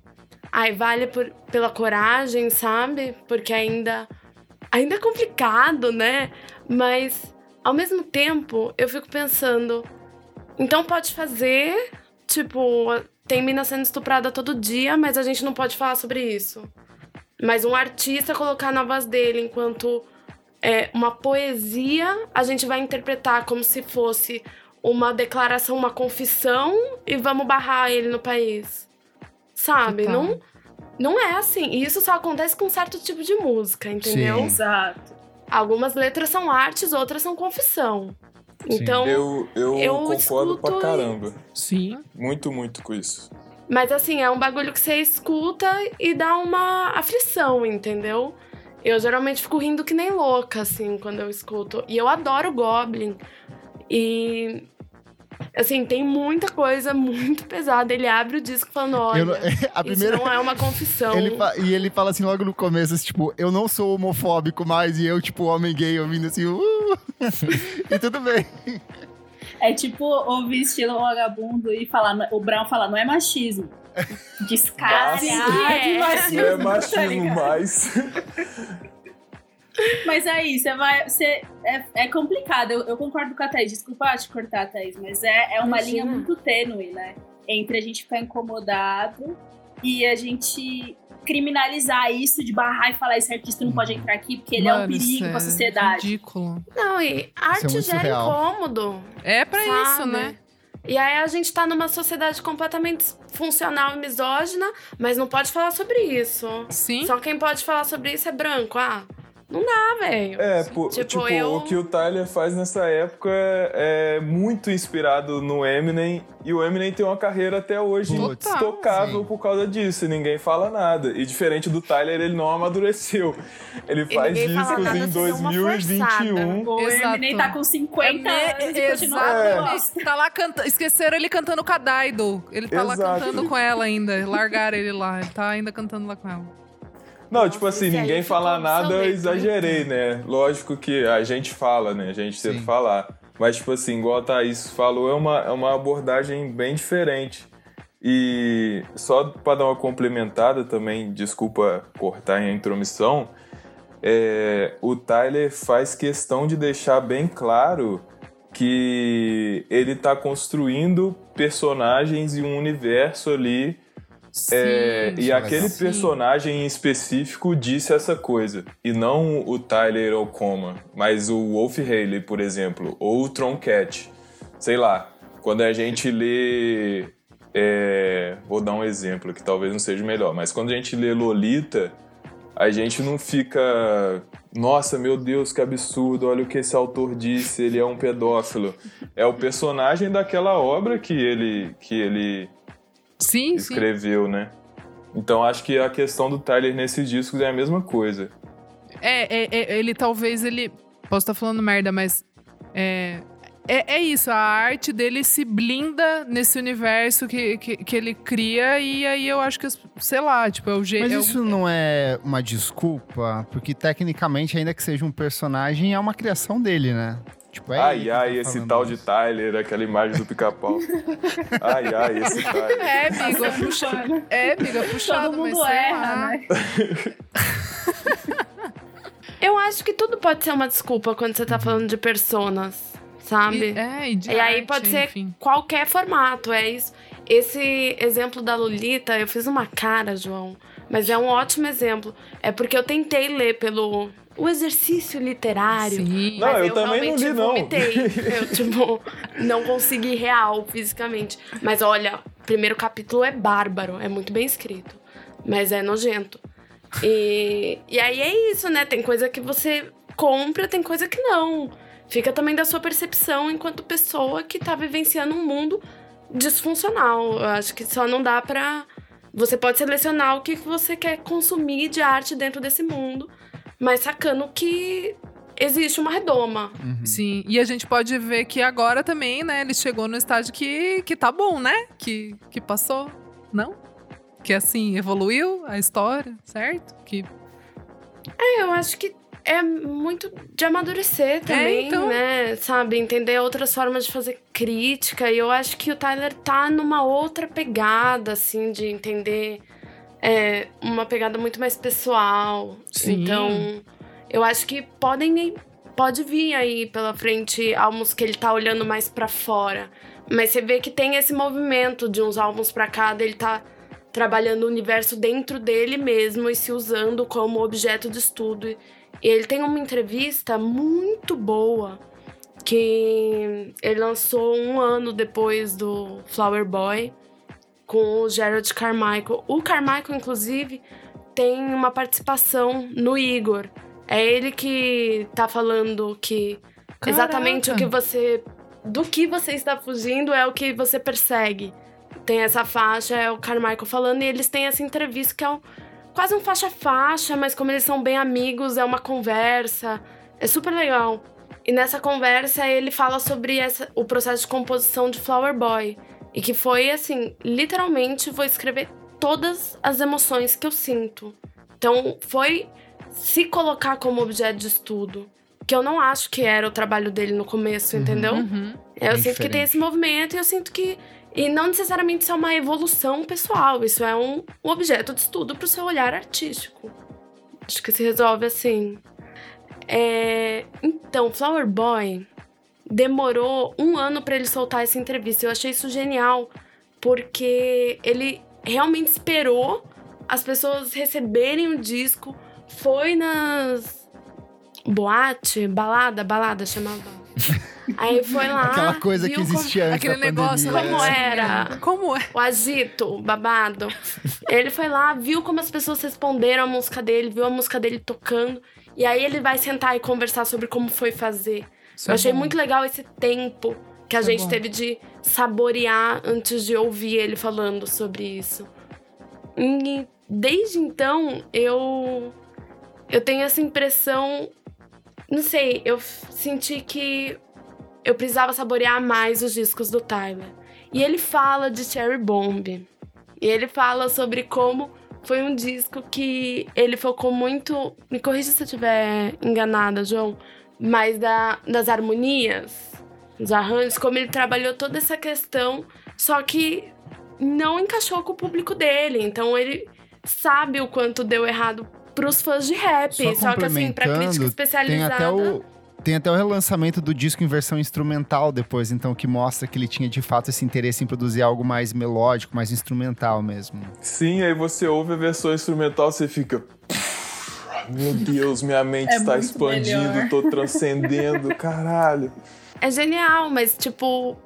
Ai, vale por, pela coragem, sabe? Porque ainda. Ainda é complicado, né? Mas, ao mesmo tempo, eu fico pensando. Então pode fazer, tipo, tem mina sendo estuprada todo dia, mas a gente não pode falar sobre isso. Mas um artista colocar na voz dele enquanto é, uma poesia, a gente vai interpretar como se fosse uma declaração, uma confissão e vamos barrar ele no país. Sabe? Não, não é assim. E isso só acontece com um certo tipo de música, entendeu? Sim. Exato. Algumas letras são artes, outras são confissão. Sim. Então, Eu, eu, eu concordo pra caramba. Sim. Muito, muito com isso. Mas assim, é um bagulho que você escuta e dá uma aflição, entendeu? Eu geralmente fico rindo que nem louca, assim, quando eu escuto. E eu adoro Goblin. E. Assim, tem muita coisa muito pesada. Ele abre o disco falando: olha, não- a primeira, isso não é uma confissão. Ele fa- e ele fala assim logo no começo, assim, tipo, eu não sou homofóbico mais, e eu, tipo, homem gay, ouvindo assim, uh! e tudo bem. É tipo ouvir estilo vagabundo e falar, o Brown falar, não é machismo. Descarga Sim, de é. machismo. É tá machismo mais. Mas aí, você vai. Você, é, é complicado. Eu, eu concordo com a Thaís. Desculpa te cortar, Thaís, mas é, é uma Imagina. linha muito tênue, né? Entre a gente ficar incomodado e a gente criminalizar isso de barrar e falar esse artista não pode entrar aqui porque ele é um Mano, perigo é pra sociedade. Ridículo. Não, e arte muito gera surreal. incômodo. É pra isso, né? E aí a gente tá numa sociedade completamente funcional e misógina, mas não pode falar sobre isso. Sim. Só quem pode falar sobre isso é branco. Ah, não dá, velho. É, pô, Tipo, tipo, eu- o que o Tyler faz nessa época é, é muito inspirado no Eminem, e o Eminem tem uma carreira até hoje intocável sim. por causa disso, e ninguém fala nada. E diferente do Tyler, ele não amadureceu. Ele faz discos em vocês são uma 2021. O Exato. Eminem tá com 50 É anos e continua bosta. Tá lá cantando. Esqueceram ele cantando com a Daido. Ele tá lá Exato. cantando com ela ainda. Largaram ele lá. Ele tá ainda cantando lá com ela. Não, Nossa, tipo assim, ninguém ficou fala nada, eu obsoleto, exagerei, né? Lógico que a gente fala, né? A gente sempre falar. Mas, tipo assim, igual a Thaís falou, é uma, é uma abordagem bem diferente. E só para dar uma complementada também, desculpa cortar a intromissão, é, o Tyler faz questão de deixar bem claro que ele está construindo personagens e um universo ali. Sim, é, e aquele personagem em específico disse essa coisa. E não o Tyler Ocoma, mas o Wolf Haley, por exemplo, ou o Troncat. Sei lá, quando a gente lê. é, vou dar um exemplo que talvez não seja melhor, mas quando a gente lê Lolita, a gente não fica. Nossa, meu Deus, que absurdo, olha o que esse autor disse, ele é um pedófilo. É o personagem daquela obra que ele, que ele Sim, sim. escreveu, né? Então acho que a questão do Tyler nesses discos é a mesma coisa. É, é, é, ele talvez ele. Posso estar falando merda, mas. É, é, é isso, a arte dele se blinda nesse universo que, que, que ele cria, e aí eu acho que, sei lá, tipo, é o jeito. Mas é o- isso não é uma desculpa, porque tecnicamente, ainda que seja um personagem, é uma criação dele, né? Tipo, é ai, que ai, tá esse tal de isso. Tyler, aquela imagem do pica-pau. ai, ai, esse Tyler. É, amigo, é puxa... é, amigo, puxado, Todo mundo mas erra, né? Eu acho que tudo pode ser uma desculpa quando você tá falando de personas, sabe? E, é, e, de E aí arte, pode ser enfim. qualquer formato, é isso. Esse exemplo da Lolita, eu fiz uma cara, João, mas é um ótimo exemplo. É porque eu tentei ler pelo o exercício literário. Sim. Não, mas eu também não li, não. vomitei. Eu, tipo, não consegui real fisicamente. Mas olha, o primeiro capítulo é bárbaro, é muito bem escrito. Mas é nojento. E, e aí é isso, né? Tem coisa que você compra, tem coisa que não. Fica também da sua percepção enquanto pessoa que tá vivenciando um mundo disfuncional. Eu acho que só não dá pra. Você pode selecionar o que você quer consumir de arte dentro desse mundo, mas sacando que existe uma redoma. Sim, e a gente pode ver que agora também, né, ele chegou no estágio que, que tá bom, né? Que, que passou, não? Que assim, evoluiu a história, certo? Que É, eu acho que é muito de amadurecer também, então. né? Sabe? Entender outras formas de fazer crítica. E eu acho que o Tyler tá numa outra pegada, assim, de entender é, uma pegada muito mais pessoal. Sim. Então, eu acho que podem pode vir aí pela frente álbuns que ele tá olhando mais pra fora. Mas você vê que tem esse movimento de uns álbuns pra cá, dele tá trabalhando o universo dentro dele mesmo e se usando como objeto de estudo. E ele tem uma entrevista muito boa que ele lançou um ano depois do Flower Boy com o Gerald Carmichael. O Carmichael, inclusive, tem uma participação no Igor. É ele que tá falando que exatamente o que você. Do que você está fugindo é o que você persegue. Tem essa faixa, é o Carmichael falando, e eles têm essa entrevista que é um, quase um faixa-faixa, mas como eles são bem amigos, é uma conversa. É super legal. E nessa conversa ele fala sobre essa, o processo de composição de Flower Boy. E que foi assim, literalmente vou escrever todas as emoções que eu sinto. Então foi se colocar como objeto de estudo. Que eu não acho que era o trabalho dele no começo, entendeu? Uhum. Eu Bem sinto que tem diferente. esse movimento e eu sinto que. E não necessariamente isso é uma evolução pessoal, isso é um, um objeto de estudo pro seu olhar artístico. Acho que se resolve assim. É, Então, Flower Boy demorou um ano pra ele soltar essa entrevista. Eu achei isso genial, porque ele realmente esperou as pessoas receberem o disco, foi nas boate, balada, balada chamava. Aí foi lá. Aquela coisa que viu como- existia antes Aquele da negócio pandemia. Como né? era? Como é? o agito, babado. Ele foi lá, viu como as pessoas responderam a música dele, viu a música dele tocando. E aí ele vai sentar e conversar sobre como foi fazer. Isso Eu é achei bom. muito legal esse tempo que a Isso é gente teve de saborear antes de ouvir ele falando sobre isso. E desde então, eu eu tenho essa impressão, não sei, eu senti que eu precisava saborear mais os discos do Tyler. E ele fala de Cherry Bomb. E ele fala sobre como foi um disco que ele focou muito. Me corrija se eu estiver enganada, João. Mas da, das harmonias. os arranjos, como ele trabalhou toda essa questão, só que não encaixou com o público dele. Então ele sabe o quanto deu errado pros fãs de rap. Só Só, que assim, pra crítica complementando, Tem especializada. até o. Tem até o relançamento do disco em versão instrumental depois, então, que mostra que ele tinha de fato esse interesse em produzir algo mais melódico, mais instrumental mesmo. Sim, aí você ouve a versão instrumental, você fica. Meu Deus, minha mente É está expandindo, melhor. tô transcendendo, caralho. É genial, mas tipo.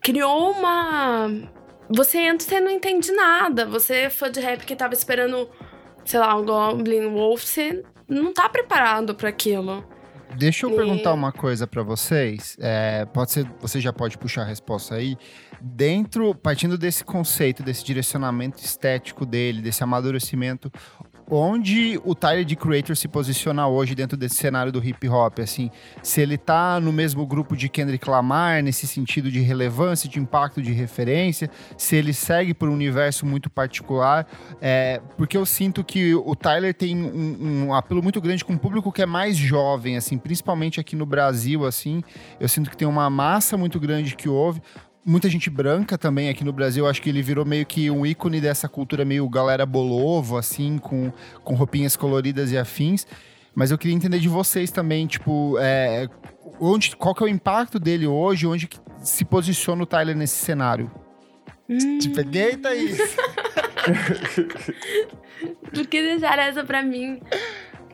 Criou uma. Você entra e você não entende nada. Você é fã de rap que tava esperando, sei lá, o Goblin Wolf, você não tá preparado para aquilo. Deixa eu E- perguntar uma coisa pra vocês. É, pode ser, você já pode puxar a resposta aí. Dentro, partindo desse conceito, desse direcionamento estético dele, desse amadurecimento, onde o Tyler de Creator se posiciona hoje dentro desse cenário do hip hop, assim, se ele tá no mesmo grupo de Kendrick Lamar nesse sentido de relevância, de impacto, de referência, se ele segue por um universo muito particular, é, porque eu sinto que o Tyler tem um, um apelo muito grande com um público que é mais jovem, assim, principalmente aqui no Brasil, assim, eu sinto que tem uma massa muito grande que ouve. Muita gente branca também aqui no Brasil, acho que ele virou meio que um ícone dessa cultura meio galera bolovo, assim, com, com roupinhas coloridas e afins. Mas eu queria entender de vocês também, tipo, é, onde, qual que é o impacto dele hoje, onde que se posiciona o Tyler nesse cenário? Te peguei, Thaís? Por que deixar essa pra mim?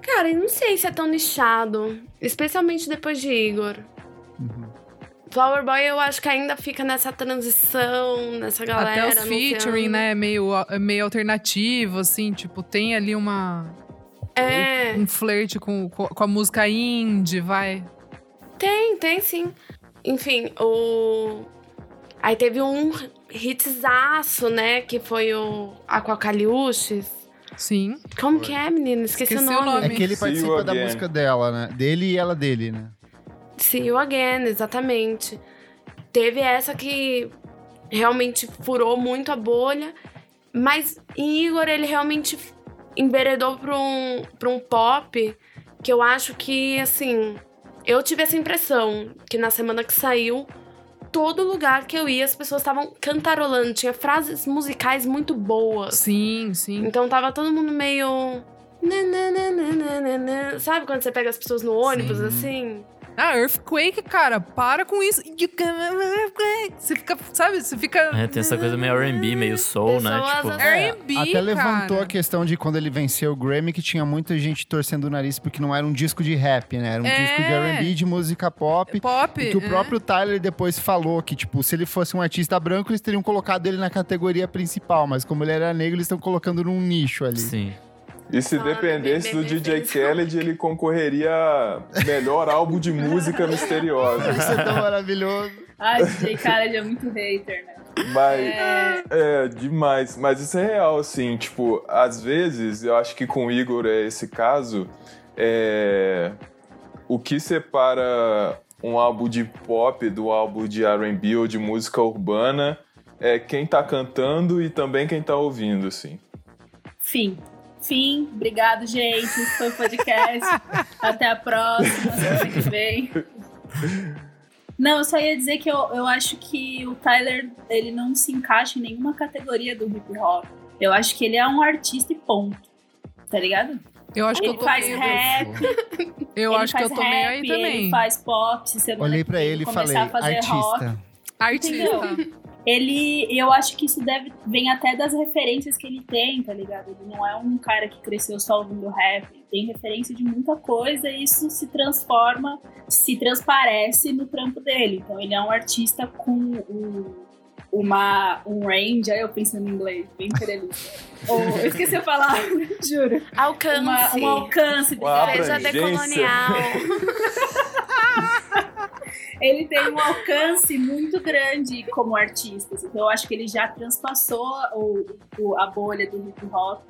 Cara, eu não sei se é tão nichado. Especialmente depois de Igor. Flower Boy eu acho que ainda fica nessa transição, nessa galera. Até os featuring, né? Meio, meio alternativo, assim. Tipo, tem ali uma... É, Um flerte com, com a música indie, vai. tem, tem sim. Enfim, o. Aí teve um hitzaço, né? Que foi o Aquacaliuches. Sim. Como que é, menino? Esqueci, Esqueci o o nome. nome. É que ele participa da música dela, né? Dele e ela dele, né? See You Again, exatamente. Teve essa que realmente furou muito a bolha, mas em Igor ele realmente enveredou pra um, pra um pop que eu acho que, assim, eu tive essa impressão que na semana que saiu, todo lugar que eu ia as pessoas estavam cantarolando, tinha frases musicais muito boas. Sim, sim. Então tava todo mundo meio. Sabe quando você pega as pessoas no ônibus Sim. assim? Ah, Earthquake, cara, para com isso. Você fica, sabe? Você fica. É, tem essa coisa meio R&B, meio soul, né? Tipo, R&B, Até levantou cara. a questão de quando ele venceu o Grammy, que tinha muita gente torcendo o nariz porque não era um disco de rap, né? Era um É. disco de R&B, de música pop. Pop. E que o é. próprio Tyler depois falou que, tipo, se ele fosse um artista branco, eles teriam colocado ele na categoria principal. Mas como ele era negro, eles estão colocando num nicho ali. sim. E se dependesse do DJ. Khaled, ele concorreria a melhor álbum de música misteriosa. Isso é tão maravilhoso. Ai, DJ Khaled é muito hater, né? Mas É, é demais. Mas isso é real, assim. Tipo, às vezes, eu acho que com o Igor é esse caso. É... O que separa um álbum de pop do álbum de RB ou de música urbana é quem tá cantando e também quem tá ouvindo, assim. fim. Fim. Obrigado, gente. Esse foi o podcast. Até a próxima, semana que vem. Não, eu só ia dizer que eu, eu acho que o Tyler, ele não se encaixa em nenhuma categoria do hip hop. Eu acho que ele é um artista e ponto. Tá ligado? Eu acho que Ele eu tô faz meio... rap, Eu ele acho que eu faz tô meio rap, aí também. Ele faz pop, se semana Olhei que pra ele e começar falei, a fazer rock. artista. Ele, eu acho que isso deve vem até das referências que ele tem, tá ligado? Ele não é um cara que cresceu só ouvindo rap, tem referência de muita coisa e isso se transforma, se transparece no trampo dele. Então ele é um artista com um, uma um range, aí eu pensando em inglês, bem imperialista. Ou, eu esqueci a palavra, juro. Alcance. Uma, um alcance. Uma abrangência. decolonial. ele tem um alcance muito grande como artista. assim. Então eu acho que ele já transpassou o, o- a bolha do hip hop,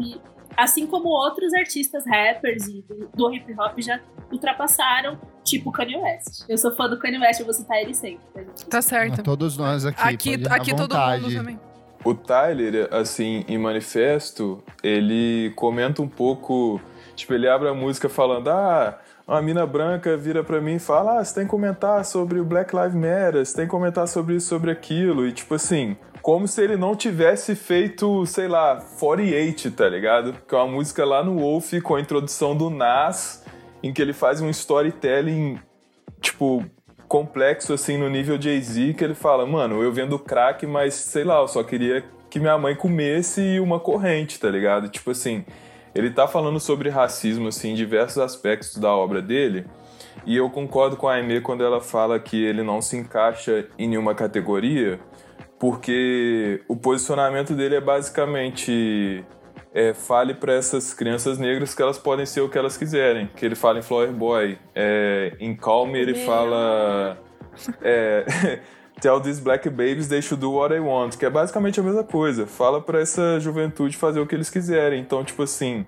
assim como outros artistas rappers e do, do hip hop já ultrapassaram, tipo Kanye West. Eu sou fã do Kanye West, eu vou citar ele sempre. tá? Tá certo. Todos nós aqui. Aqui, aqui todo vontade. mundo também. O Tyler, assim, em manifesto, ele comenta um pouco. Tipo, ele abre a música falando: Ah, uma mina branca vira pra mim e fala: Ah, você tem que comentar sobre o Black Lives Matter, você tem que comentar sobre isso, sobre aquilo. E tipo assim, como se ele não tivesse feito, sei lá, 48, tá ligado? Que é uma música lá no Wolf com a introdução do Nas, em que ele faz um storytelling, tipo, complexo assim no nível Jay-Z, que ele fala, mano, eu vendo crack, mas sei lá, eu só queria que minha mãe comesse uma corrente, tá ligado? Tipo assim, ele tá falando sobre racismo assim em diversos aspectos da obra dele. E eu concordo com a Aimee quando ela fala que ele não se encaixa em nenhuma categoria, porque o posicionamento dele é basicamente é, fale para essas crianças negras que elas podem ser o que elas quiserem. Que ele fala em Flower Boy. É, em Calm ele fala. É, Tell these black babies they should do what they want. Que é basicamente a mesma coisa. Fala para essa juventude fazer o que eles quiserem. Então, tipo assim.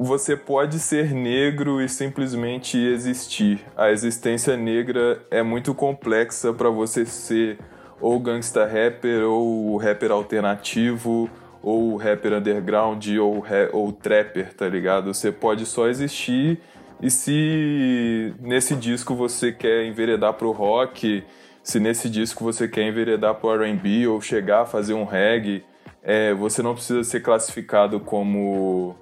Você pode ser negro e simplesmente existir. A existência negra é muito complexa para você ser ou gangsta rapper, ou rapper alternativo, ou rapper underground, ou, ra- ou trapper, tá ligado? Você pode só existir e se nesse disco você quer enveredar pro rock, se nesse disco você quer enveredar pro R&B ou chegar a fazer um reggae, é, você não precisa ser classificado como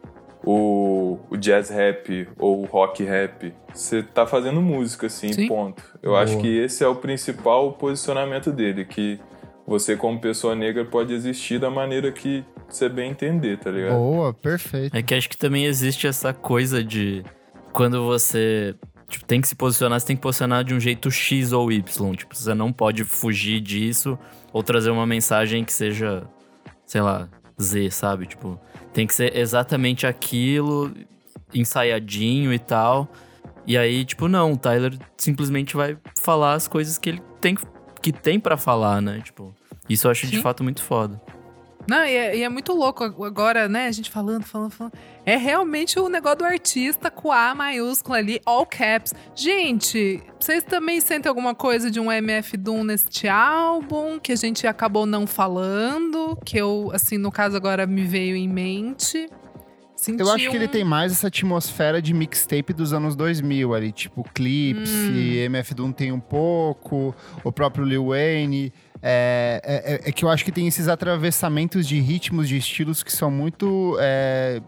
o, o jazz rap ou o rock rap. Você tá fazendo música, assim, Sim. ponto. Eu Boa. acho que esse é o principal posicionamento dele, que você como pessoa negra pode existir da maneira que você bem entender, tá ligado? Boa, perfeito. É que acho que também existe essa coisa de quando você tipo, tem que se posicionar, você tem que posicionar de um jeito X ou Y. Tipo, você não pode fugir disso ou trazer uma mensagem que seja, sei lá, Z, sabe? Tipo, tem que ser exatamente aquilo, ensaiadinho e tal. E aí, tipo, não, o Tyler simplesmente vai falar as coisas que ele tem que tem para falar, né? Tipo, isso eu acho de Sim. fato muito foda. Não, e é, e é muito louco agora, né? A gente falando, falando, falando. É realmente o negócio do artista com A maiúsculo ali, all caps. Gente, vocês também sentem alguma coisa de um MF Doom neste álbum que a gente acabou não falando? Que eu, assim, no caso agora me veio em mente. Senti Eu acho que ele um- tem mais essa atmosfera de mixtape dos anos 2000 ali, tipo Clips, Hum. MF Doom tem um pouco, o próprio Lil Wayne. É, é- é- é que eu acho que tem esses atravessamentos de ritmos, de estilos que são muito é,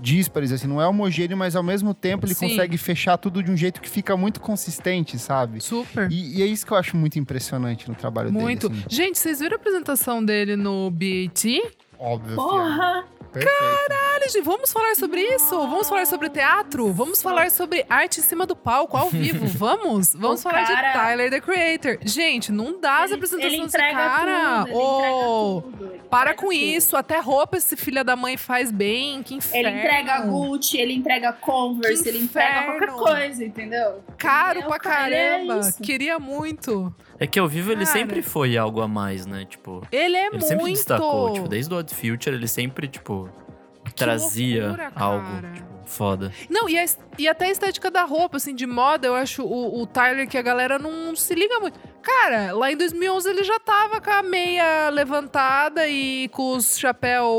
díspares, assim, não é homogêneo, mas ao mesmo tempo ele Sim. consegue fechar tudo de um jeito que fica muito consistente, sabe? Super. E, e é isso que eu acho muito impressionante no trabalho Muito. dele. assim. Gente, vocês viram a apresentação dele no BAT? Óbvio. Porra! Olha, gente, vamos falar sobre isso? Vamos falar sobre teatro? Vamos falar sobre arte em cima do palco, ao vivo? Vamos? Vamos O falar de cara- Tyler, the Creator. Gente, não dá as Ele- apresentações ele desse cara. tudo, entrega tudo, ele para com tudo. isso. Até roupa esse filho da mãe faz bem. Que inferno. Ele entrega Gucci, ele entrega Converse, ele entrega qualquer inferno. coisa, entendeu? Caro Ele é pra é caramba. isso. Queria muito. É que ao vivo ele Cara. sempre foi algo a mais, né? Tipo, Ele é Ele muito. sempre destacou, tipo, desde o Odd Future ele sempre, tipo, trazia loucura, algo, tipo, foda. Não, e, a e até a estética da roupa, assim, de moda, eu acho o, o Tyler que a galera não se liga muito. Cara, lá em 2011 ele já tava com a meia levantada e com os chapéu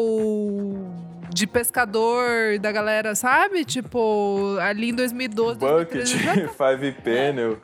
de pescador da galera, sabe? Tipo, ali em 2012, Bucket, 2013, já tá- Five Panel.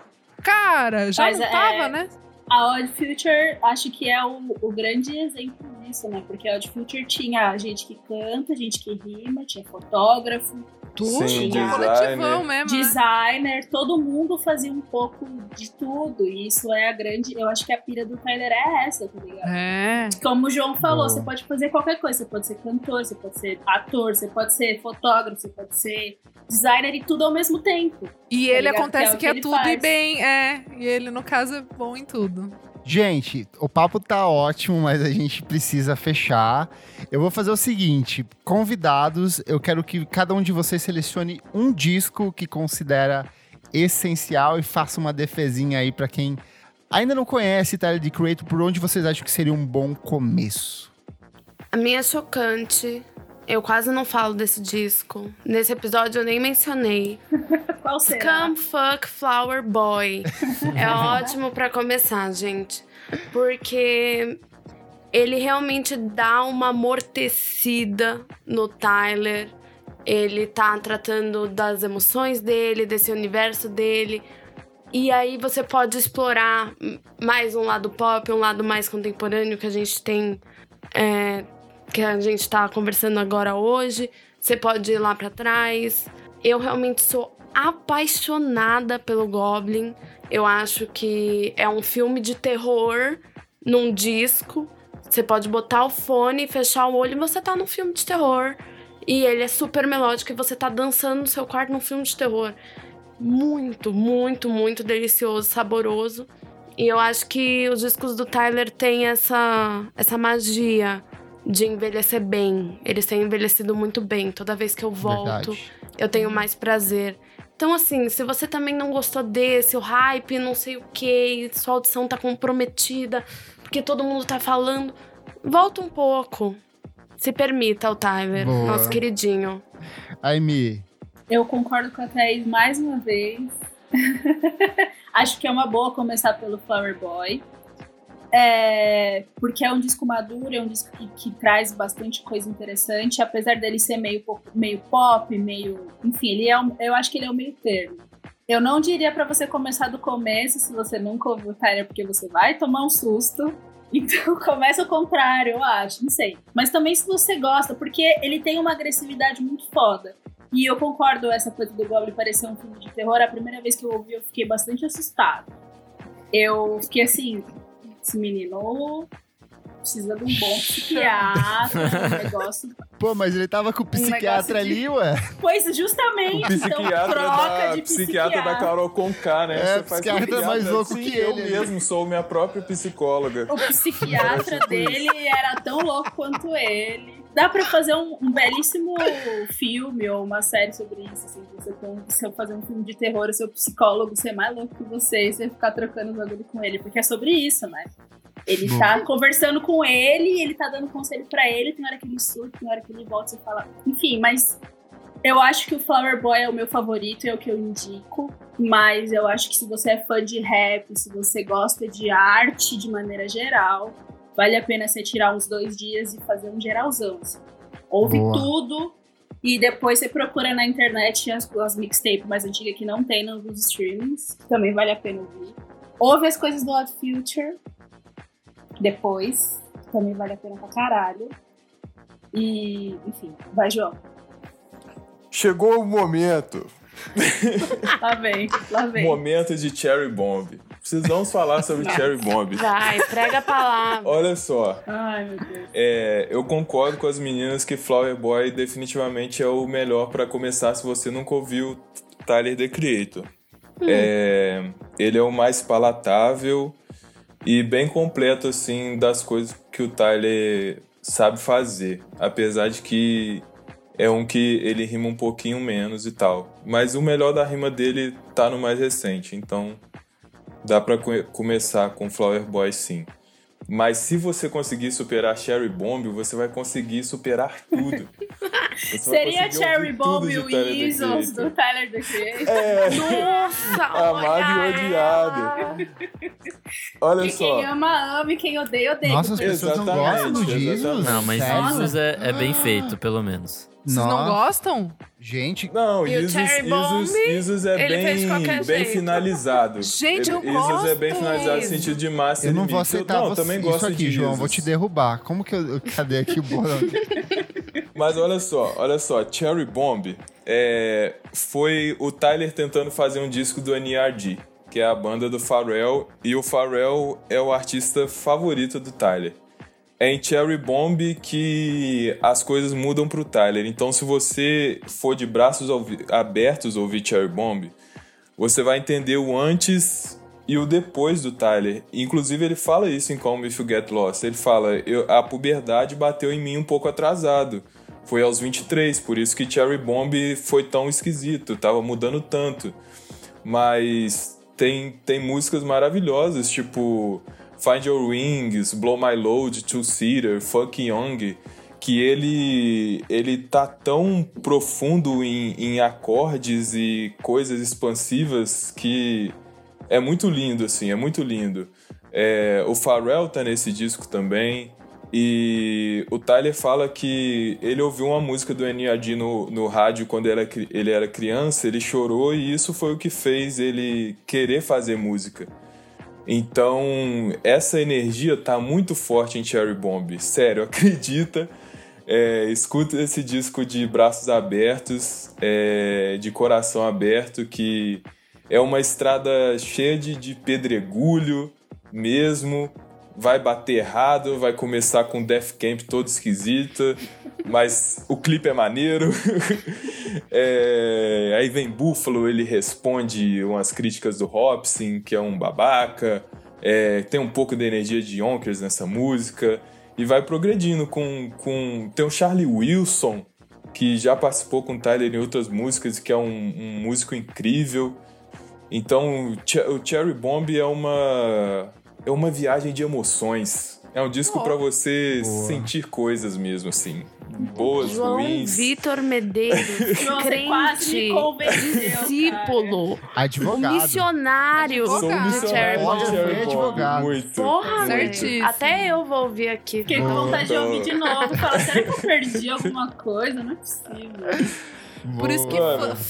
Cara, já Mas não é- tava, né? A Odd Future acho que é o, o grande exemplo disso, né? Porque a Odd Future tinha gente que canta, gente que rima, tinha fotógrafo, Tudo, Sim, de designer. coletivão mesmo. né? designer, todo mundo fazia um pouco de tudo. E isso é a grande. Eu acho que a pira do Tyler é essa, tá ligado? É. Como o João falou, Boa. você pode fazer qualquer coisa. Você pode ser cantor, você pode ser ator, você pode ser fotógrafo, você pode ser designer e tudo ao mesmo tempo. E Tá ele ligado? acontece Que é que que é tudo e faz. bem, é. E ele, no caso, é bom em tudo. Gente, o papo tá ótimo, mas a gente precisa fechar. Eu vou fazer o seguinte: convidados, eu quero que cada um de vocês selecione um disco que considera essencial e faça uma defesinha aí pra quem ainda não conhece Tyler The Creator, por onde vocês acham que seria um bom começo. A minha é chocante. Eu quase não falo desse disco. Nesse episódio eu nem mencionei. Qual será? Scum Fuck Flower Boy. é ótimo pra começar, gente. Porque ele realmente dá uma amortecida no Tyler. Ele tá tratando das emoções dele, desse universo dele. E aí você pode explorar mais um lado pop, um lado mais contemporâneo que a gente tem. É, que a gente tá conversando agora hoje. Você pode ir lá para trás. Eu realmente sou apaixonada pelo Goblin. Eu acho que é um filme de terror num disco. Você pode botar o fone, fechar o olho e você tá num filme de terror. E ele é super melódico e você tá dançando no seu quarto num filme de terror. Muito, muito, muito delicioso, saboroso. E eu acho que os discos do Tyler têm essa, essa magia de envelhecer bem. Eles têm envelhecido muito bem. Toda vez que eu volto, Verdade. eu tenho mais prazer. Então, assim, se você também não gostou desse, o hype, não sei o que, sua audição tá comprometida, porque todo mundo tá falando, volta um pouco. Se permita, o Tyler, Boa. nosso queridinho. Amy, Eu concordo com a Thaís mais uma vez. Acho que é uma boa começar pelo Flower Boy. É, porque é um disco maduro, é um disco que, que traz bastante coisa interessante, apesar dele ser meio, meio pop, meio. Enfim, ele é um- eu acho que ele é o meio termo. Eu não diria pra você começar do começo se você nunca ouviu Tyler, porque você vai tomar um susto. Então começa o contrário, eu acho, não sei. Mas também se você gosta, porque ele tem uma agressividade muito foda. E eu concordo essa coisa do Goblin parecer um filme de terror. A primeira vez que eu ouvi, eu fiquei bastante assustada. Eu fiquei assim, esse menino precisa de um bom psiquiatra, um negócio. pô, mas ele tava com o psiquiatra de- ali, ué. Pois justamente, O então psiquiatra, troca da, de psiquiatra da psiquiatra. Carol Conká, né? É, Você psiquiatra é mais louco Sim, que eu ele, né? mesmo sou minha própria psicóloga. O psiquiatra dele era tão louco quanto ele. Dá pra fazer um, um belíssimo filme ou uma série sobre isso. Assim, você tem, se eu fazer um filme de terror, o seu psicólogo ser mais louco que você e você ficar trocando bagulho com ele. Porque é sobre isso, né? Ele Bom. tá conversando com ele, ele tá dando conselho pra ele, tem hora que ele surta, tem hora que ele volta e fala. Enfim, mas eu acho que o Flower Boy é o meu favorito, é o que eu indico. Mas eu acho que se você é fã de rap, se você gosta de arte de maneira geral, vale a pena você tirar uns dois dias e fazer um geralzão. assim. Ouve Boa. tudo e depois você procura na internet as, as mixtapes mais antigas que não tem nos streamings. Também vale a pena ouvir. Ouve as coisas do Odd Future depois. Também vale a pena pra caralho. E, enfim, vai, João. Chegou o momento. Lá vem, lá vem. Momento de Cherry Bomb. Precisamos falar sobre Cherry Bomb. Vai, prega a palavra. Olha só, Ai, meu Deus. é, eu concordo com as meninas que Flower Boy definitivamente é o melhor pra começar se você nunca ouviu Tyler The Creator. É, ele é o mais palatável e bem completo assim das coisas que o Tyler sabe fazer, apesar de que é um que ele rima um pouquinho menos e tal. Mas o melhor da rima dele tá no mais recente, então dá pra co- começar com Flower Boy sim. Mas se você conseguir superar Cherry Bomb, você vai conseguir superar tudo. Seria Cherry Bomb e Creator. do Tyler The Creator. É, Nossa, Amado e olha odiado. olha E só. quem ama, ama e quem odeia, odeia. Nossa, as pessoas não Exatamente, gostam do Jesus? exatamente. Não, mas? Jesus é, é bem feito, pelo menos. Vocês não gostam? Gente, Não, E Isus, Cherry Bomb, Isus, Isus é bem, bem finalizado. Gente, eu Isus é bem gosto. finalizado no sentido de massa eu não vou limite. Eu- aceitar não, você, também isso gosto aqui, de João. Isus. Vou te derrubar. Como que eu... Cadê aqui o bolo? Mas olha só, olha só, Cherry Bomb é, foi o Tyler tentando fazer um disco do NERD, que é a banda do Pharrell, e o Pharrell é o artista favorito do Tyler. É em Cherry Bomb que as coisas mudam pro Tyler. Então, se você for de braços abertos ouvir Cherry Bomb, você vai entender o antes e o depois do Tyler. Inclusive, ele fala isso em Calm If You Get Lost. Ele fala, "Eu- a puberdade bateu em mim um pouco atrasado. Foi aos 23, por isso que Cherry Bomb foi tão esquisito, tava mudando tanto. Mas tem, tem músicas maravilhosas, tipo Find Your Wings, Blow My Load, Two Seater, Fuck Young, que ele, ele tá tão profundo em, em acordes e coisas expansivas que é muito lindo, assim, é muito lindo. É, o Pharrell tá nesse disco também. E o Tyler fala que ele ouviu uma música do N.A.D. no, no rádio quando ele era, ele era criança, ele chorou e isso foi o que fez ele querer fazer música. Então, essa energia tá muito forte em Cherry Bomb. Sério, acredita. É, escuta esse disco de braços abertos, é, de coração aberto, que é uma estrada cheia de, de pedregulho mesmo vai bater errado, vai começar com Death Camp todo esquisito, mas o clipe é maneiro. é, aí vem Buffalo, ele responde umas críticas do Hobson, que é um babaca. É, tem um pouco da energia de Yonkers nessa música. E vai progredindo com, com... Tem o Charlie Wilson, que já participou com o Tyler em outras músicas, que é um, um músico incrível. Então, o Cherry Bomb é uma é uma viagem de emoções. É um disco oh. para você Boa. sentir coisas mesmo, assim. Boas, João ruins. Vitor Medeiros, crente, discípulo, advogado, missionário Sou de Cherry advogado. Muito. Porra, Certíssimo. até eu vou ouvir aqui. Fiquei com vontade de ouvir de novo. Fala, será que eu perdi alguma coisa? Não é possível. Por isso que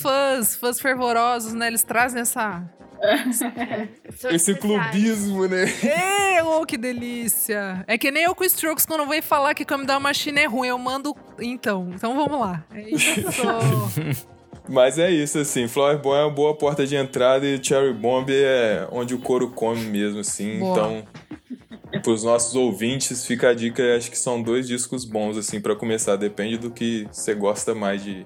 fãs, fãs fervorosos, né? Eles trazem essa Esse clubismo, né? Oh, que delícia. É que nem eu com Strokes quando vem falar que Come Down Machine é ruim, eu mando. Então, então vamos lá. É isso. Mas é isso, assim. Flower Bomb é uma boa porta de entrada e Cherry Bomb é onde o couro come mesmo, assim. Boa. Então, pros nossos ouvintes, fica a dica. Acho que são dois discos bons, assim, para começar. Depende do que você gosta mais de,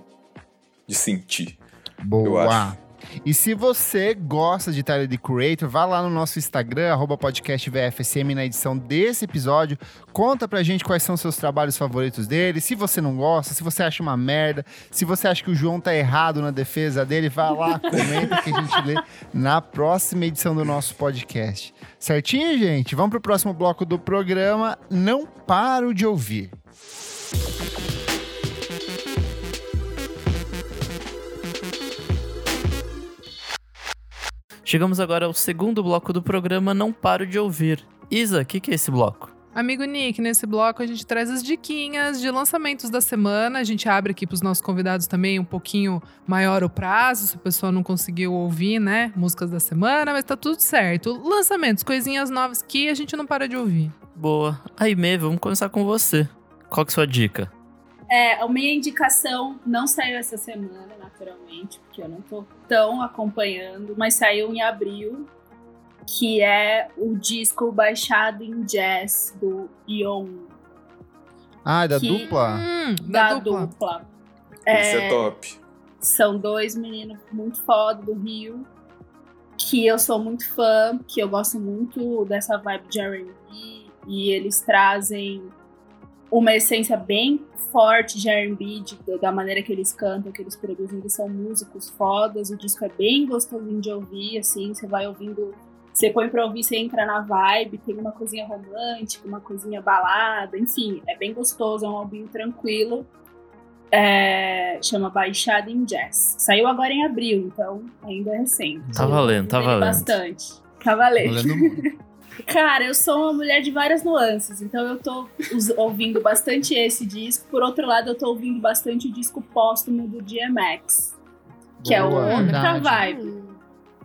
de sentir. Boa. E se você gosta de Tyler The Creator, vá lá no nosso Instagram, arroba podcast VFSM, na edição desse episódio. Conta pra gente quais são os seus trabalhos favoritos dele. Se você não gosta, se você acha uma merda, se você acha que o João tá errado na defesa dele, vá lá, comenta que a gente lê na próxima edição do nosso podcast. Certinho, gente? Vamos pro próximo bloco do programa. Não paro de ouvir. Chegamos agora ao segundo bloco do programa Não Paro de Ouvir. Isa, o que, que é esse bloco? Amigo Nick, nesse bloco a gente traz as diquinhas de lançamentos da semana. A gente abre aqui para os nossos convidados também um pouquinho maior o prazo, se a pessoa não conseguiu ouvir, né? Músicas da semana, mas tá tudo certo. Lançamentos, coisinhas novas que a gente não para de ouvir. Boa. Aí, Mê, vamos começar com você. Qual que é a sua dica? É, a minha indicação não saiu essa semana, naturalmente, porque eu não tô tão acompanhando, mas saiu em abril, que é o disco baixado em jazz do Ion. Ah, é da que, dupla? Hum, da, da dupla. dupla. Esse é, é top. São dois meninos muito foda do Rio, que eu sou muito fã, que eu gosto muito dessa vibe de R&B, e eles trazem uma essência bem forte de R&B, da maneira que eles cantam, que eles produzem, eles são músicos fodas, o disco é bem gostosinho de ouvir, assim, você vai ouvindo, você põe pra ouvir, você entra na vibe, tem uma coisinha romântica, uma coisinha balada, enfim, é bem gostoso, é um álbum tranquilo, é, chama Baixada em Jazz. Saiu agora em abril, então ainda é recente. Tá valendo, tá valendo. Bastante. Tá valendo. valendo Cara, eu sou uma mulher de várias nuances, então eu tô ouvindo bastante esse disco. Por outro lado, eu tô ouvindo bastante o disco póstumo do DMX, que Boa, é outra vibe.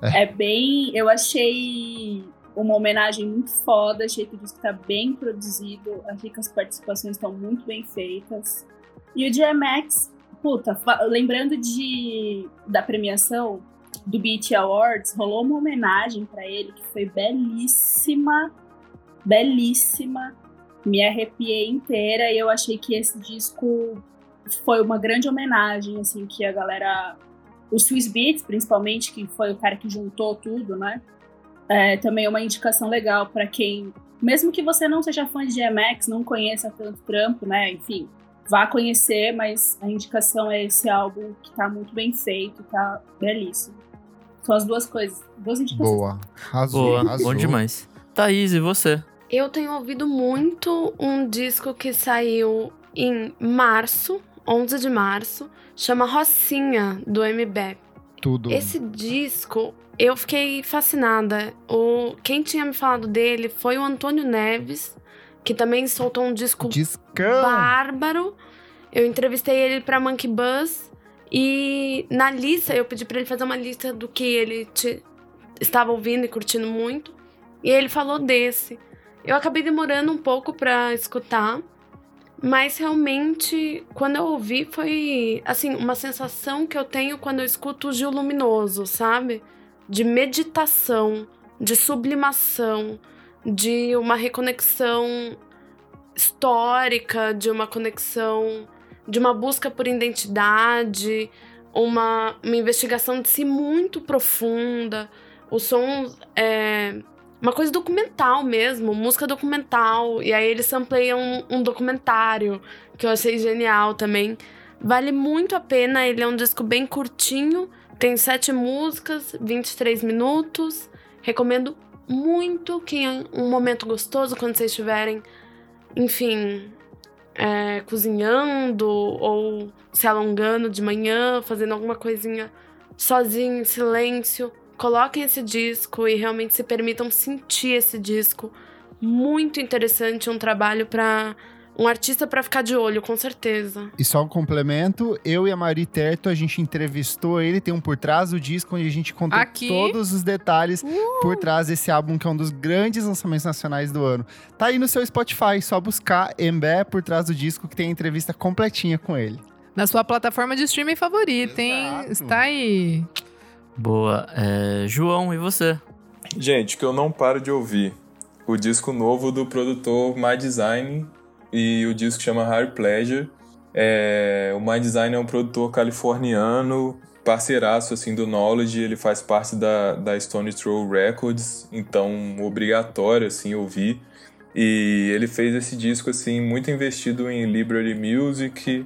É. é bem. Eu achei uma homenagem muito foda, achei que o disco tá bem produzido, achei que as participações estão muito bem feitas. E o DMX, puta, lembrando de da premiação, do Beat Awards, rolou uma homenagem para ele que foi belíssima, belíssima. Me arrepiei inteira e eu achei que esse disco foi uma grande homenagem, assim, que a galera. O Swiss Beats, principalmente, que foi o cara que juntou tudo, né? É, também é uma indicação legal para quem, mesmo que você não seja fã de DMX, não conheça tanto trampo, né? Enfim, vá conhecer, mas a indicação é esse álbum que tá muito bem feito, tá belíssimo. São as duas coisas. Duas indicações. Boa. Arrasou, Boa. Arrasou. Bom demais. Thaís, e você? Eu tenho ouvido muito um disco que saiu em março, 11 de março, chama Rocinha, do MB. Tudo. Esse disco, eu fiquei fascinada. O, quem tinha me falado dele foi o Antônio Neves. Que também soltou um disco Discão. bárbaro. Eu entrevistei ele pra Monkey Buzz e na lista eu pedi pra ele fazer uma lista do que ele te- estava ouvindo e curtindo muito. E ele falou desse. Eu acabei demorando um pouco pra escutar, mas realmente quando eu ouvi foi assim, uma sensação que eu tenho quando eu escuto o Gil Luminoso, sabe? De meditação, de sublimação, de uma reconexão histórica, de uma conexão, de uma busca por identidade, uma, uma investigação de si muito profunda. O som é uma coisa documental mesmo, música documental. E aí eles sampleiam um, um documentário, que eu achei genial também. Vale muito a pena, ele é um disco bem curtinho, tem sete músicas, 23 minutos. Recomendo muito que em um momento gostoso, quando vocês estiverem, enfim, é, cozinhando ou se alongando de manhã, fazendo alguma coisinha sozinho, em silêncio. Coloquem esse disco e realmente se permitam sentir esse disco. Muito interessante, um trabalho para um artista para ficar de olho, com certeza. E só um complemento, eu e a Mari Terto, a gente entrevistou ele, tem um por trás do disco, onde a gente contou Aqui. todos os detalhes por trás desse álbum, que é um dos grandes lançamentos nacionais do ano. Tá aí no seu Spotify, só buscar Embé por trás do disco, que tem a entrevista completinha com ele. Na sua plataforma de streaming favorita, hein? Exato. Está aí. Boa. É, João, e você? Gente, que eu não paro de ouvir. O disco novo do produtor My Design e o disco chama Higher Pleasure. É, o My Design é um produtor californiano, parceiraço assim do Knowledge, ele faz parte da, da Stone Throw Records, então obrigatório assim ouvir. E ele fez esse disco assim muito investido em Liberty Music.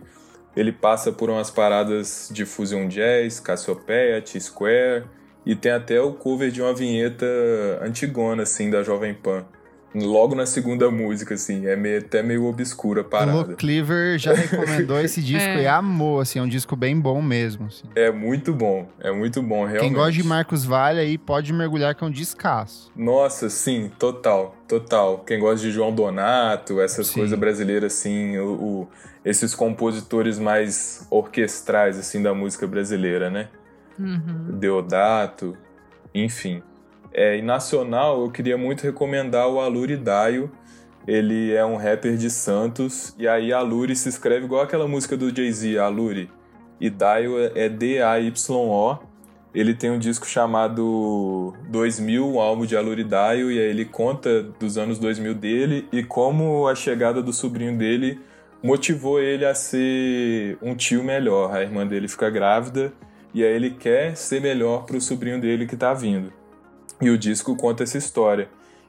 Ele passa por umas paradas de Fusion Jazz, Cassiopeia, T-Square e tem até o cover de uma vinheta antigona assim da Jovem Pan. Logo na segunda música assim, é meio, até meio obscura a O parada. Lu Cleaver já recomendou esse disco É. e amou, assim, é um disco bem bom mesmo. assim. É muito bom, é muito bom realmente. Quem gosta de Marcos Vale aí pode mergulhar que é um descasso. Nossa, sim, total, total. Quem gosta de João Donato, essas Sim. coisas brasileiras, assim, o, o- esses compositores mais orquestrais, assim, da música brasileira, né? Uhum. Deodato, enfim. É, e nacional, eu queria muito recomendar o Aluri Daio. Ele é um rapper de Santos, e aí Aluri se escreve igual aquela música do Jay-Z, Aluri. E Daio é D-A-Y-O. Ele tem um disco chamado 2000, um álbum de Aluri Daio, e aí ele conta dos anos 2000 dele e como a chegada do sobrinho dele motivou ele a ser um tio melhor. A irmã dele fica grávida e aí ele quer ser melhor pro sobrinho dele que tá vindo. E o disco conta essa história.